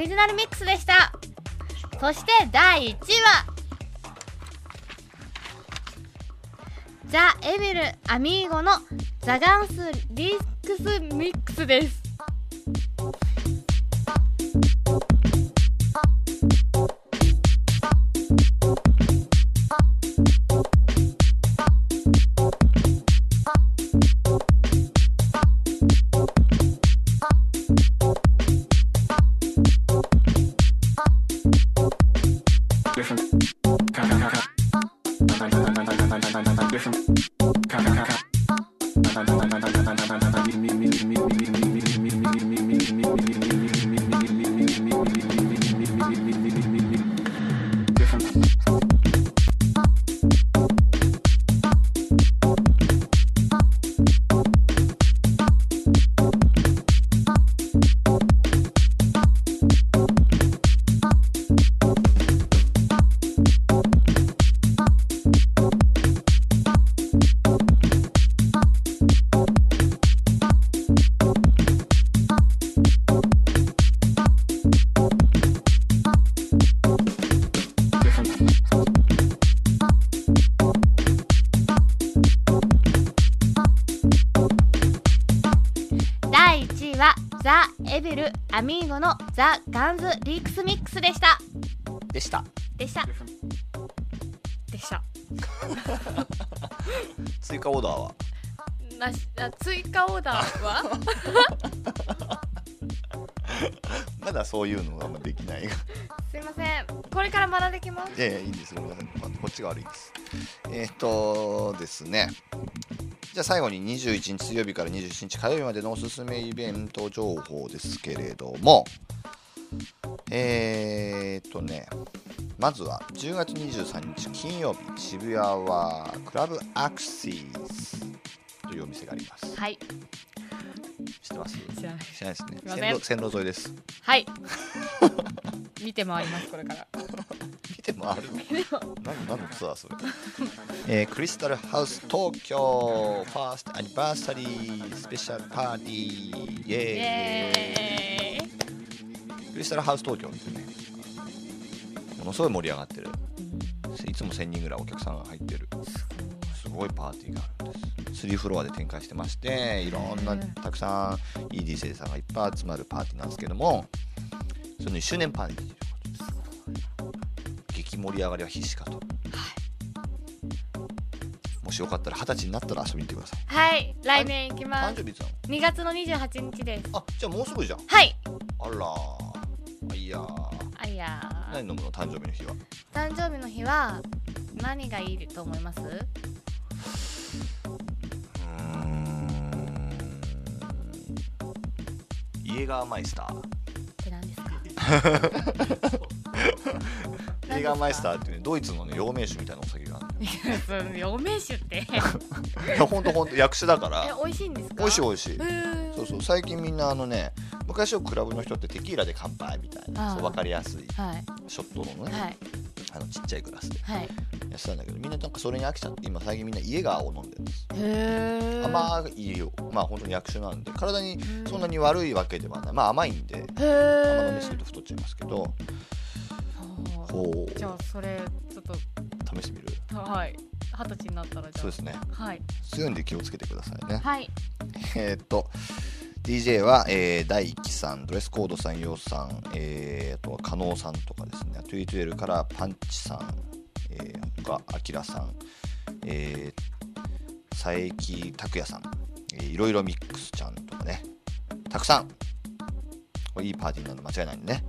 リジナルミックスでした。そして第1位は。ザ・エビル・アミーゴのザガンス・リックスミックスです。ザ・ガンズ・リークスミックスでした。でした。でした。でした。追加オーダーは？なしあ追加オーダーは？まだそういうのがあんまできない。が すいません。これから学んできます。いやいやいいんです。ごめんなさい、まあこっちが悪いです。えーっとですね。じゃあ最後に21日水曜日から27日火曜日までのおすすめイベント情報ですけれどもえーっとねまずは10月23日金曜日渋谷はクラブアクシスというお店があります。はい。知ってます？知らない。知らないですね。線路線路沿いです。はい。見て回りますこれから。見て回るの？何何のツアーそれ、えークリスタルハウス東京ファーストアニバーサリースペシャルパーティーイエーイクリスタルハウス東京ってね。ものすごい盛り上がってる。いつも1000人ぐらいお客さんが入ってる。すごいパーティーがあるんです。3フロアで展開してましていろんなたくさんいい DJ さんがいっぱい集まるパーティーなんですけどもその1周年パーティーということです。激盛り上がりは必至かと、もしよかったら二十歳になったら遊びに行ってください。はい。来年行きます。誕生日いつなの2月の28日です。あじゃあもうすぐじゃん。はい。あらあいやー。あいやー。何飲むの誕生日の日は？誕生日の日は何がいいと思います？うーん。イエガーマイスター。って何ですか？イエガーマイスターってねドイツのね陽明酒みたいなお酒があるのよその陽明酒って。いやほんとほんと 薬酒だかえら美味しいんですか？美味しい美味しいそうそう最近みんなあのね昔はクラブの人ってテキーラで乾杯みたいなそう分かりやすいはい。ショットのね、はい。あのちっちゃいグラスではい。やってたんだけどみんななんかそれに飽きちゃって今最近みんなイエガーを飲んでるんです甘いよ。まあ本当に薬酒なんで体にそんなに悪いわけではない。まあ甘いんでへ甘え飲みすぎると太っちゃいますけど。ほう。じゃあそれちょっ試してみる？とはい。二十歳になったらそうですね。はい。強いんで気をつけてくださいね。はい。えーっと DJ は、えー、大輝さんドレスコードさんヨウさん、えー、あとは加納さんとかですね。トゥイトゥエルからパンチさん、えー、他あきらさん、えー、佐伯拓也さん、えー、いろいろミックスちゃんとかね。たくさん。これいいパーティーになるの間違いないんでね。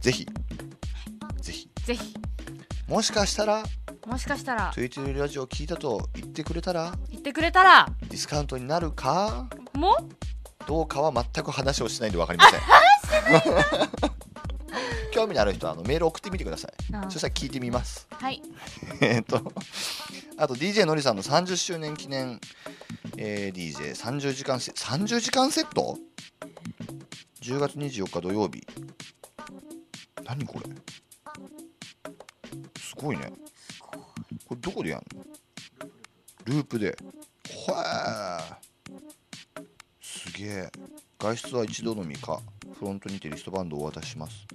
ぜひ。ぜひ。ぜひ。もしかしたらもしかしたら。トゥイトゥエルラジオを聞いたと言ってくれたら言ってくれたら。ディスカウントになるか？も？どうかは全く話をしないんで分かりません。興味のある人はあのメール送ってみてください。あそしたら聞いてみます。はい。えっとあと DJ のりさんの30周年記念、えー、DJ30 時間セ30時間セット？10月24日土曜日。何これ？すごいね。これどこでやんの？ループで。はーすげえ。外出は一度のみか。フロントにてリストバンドをお渡しします。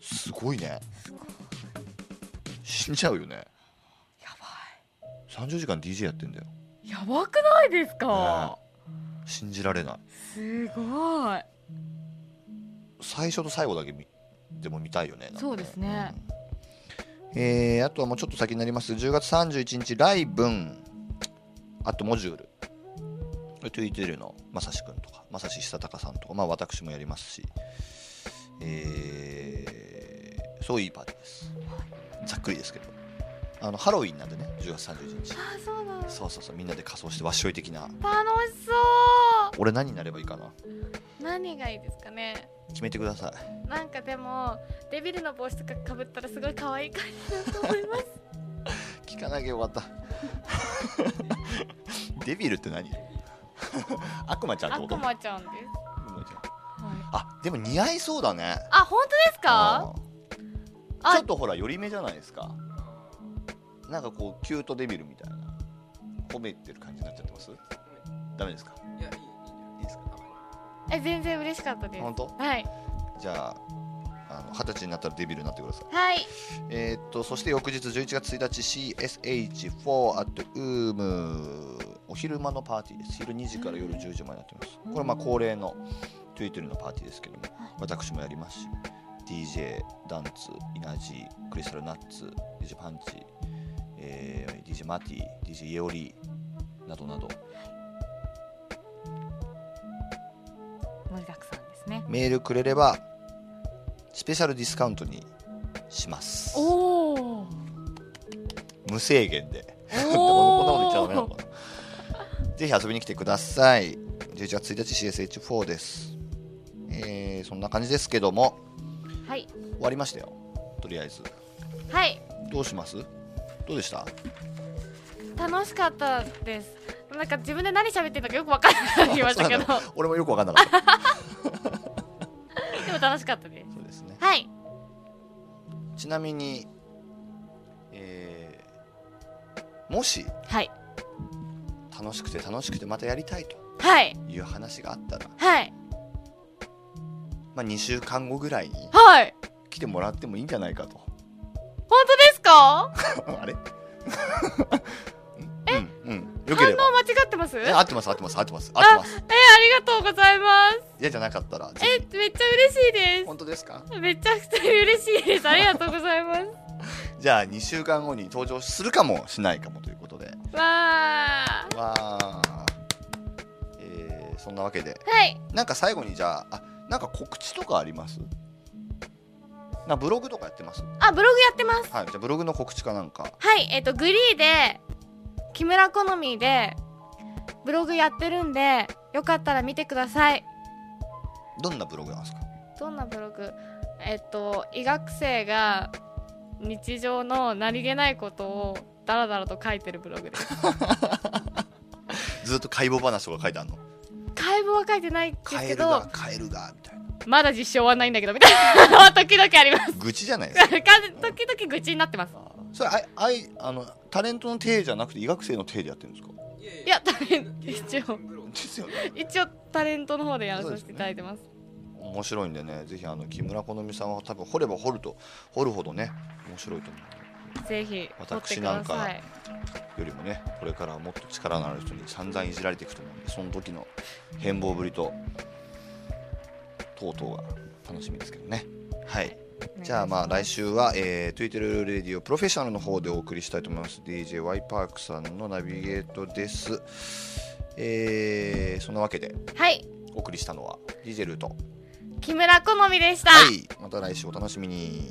すごいね。死んじゃうよね。やば30時間 DJ やってんだよ。いやばくないですか、信じられない。すごい。最初と最後だけ見でも見たいよねそうですね。えーあとはもうちょっと先になります。10月31日ライブン。あとモジュールトゥイトゥルの。まさしくんとか。まさし久隆さんとか。まあ私もやりますし。えーそういいパーティーです。ざっくりですけど。あのハロウィンなんでね。10月31日。あそうなんだ。そうそうそう。みんなで仮装してわっしょい的な。楽しそ俺何になればいいかな。う何がいいですかね。決めてください。なんかでもデビルの帽子とかかぶったらすごい可愛い感じだと思います。聞かなきゃよかった。デビルって何？悪魔ちゃんってこと？悪魔ちゃんです、悪魔ちゃん。はい、あでも似合いそうだね。あ本当ですか？ちょっとほら寄り目じゃないですか。なんかこうキュートデビルみたいな。褒めてる感じになっちゃってます？ダメですか？いやいいいいですかえ全然嬉しかったです。本当？はい。じゃああの二十歳になったらデビルになってください。はい。えーっとそして翌日11月1日 CSH4 at UM お昼間のパーティーです。昼2時から夜10時までやってます。これまあ恒例のトゥイテルのパーティーですけども、私もやりますし DJ ダンツイナジークリスタルナッツ DJ パンチ、えー DJ マティ DJ イエオリなどなど。盛りだくさんですね。メールくれればスペシャルディスカウントにします。おお無制限で。こんなおこと言っちゃダメなのかなぜひ遊びに来てください。11月1日 CSH4 です。えー、そんな感じですけども。はい。終わりましたよ。とりあえず。はい。どうします？どうでした？楽しかったです。なんか自分で何喋ってるのかよく分からなくなってきましたけど。俺もよく分かんなかった。でも楽しかったですなみにえーもしはい。楽しくて楽しくてまたやりたいとはい。いう話があったら、はい。まあ、2週間後ぐらいにはい。来てもらってもいいんじゃないかと。本当ですか？あれ？よければ。反応間違ってます？ええ合ってます合ってます合ってます合ってます。ありがとうございます。嫌じゃなかったらぜえめっちゃ嬉しいで本当ですか？すめちゃくちゃ嬉しいです。ありがとうございます。じゃあ2週間後に登場するかもしないかもということで。わー。わあえー、そんなわけで。はい。なんか最後にじゃああなんか告知とかあります？なブログとかやってます？あブログやってます。はいじゃあブログの告知かなんか。はいえっ、とグリーで木村好みでブログやってるんでよかったら見てください。どんなブログなんですか？どんなブログ？えっ、と医学生が日常の何気ないことをダラダラと書いてるブログです。ずっと解剖話とか書いてあるの？解剖は書いてないんですカエけがカエルがみたいな。まだ実証はないんだけどみたいな。時々あります。愚痴じゃないですか 時々愚痴になってますそれあいあいあのタレントの体じゃなくて医学生の体でやってるんですか？いやタレン一応。ですよね。一応タレントの方でやらさせていただいてます。面白いんでねぜひあの木村好みさんは多分掘れば掘ると掘るほどね面白いと思うぜひ私くなんかよりもねこれからはもっと力のある人に散々いじられていくと思うんでその時の変貌ぶりと等々が楽しみですけどね。はいじゃあまあ来週は、えー、2E2L Radio Professional の方でお送りしたいと思います。DJY パークさんのナビゲートです。えー、そんなわけではい。お送りしたのはディゼルと木村好みでした、はい。また来週お楽しみに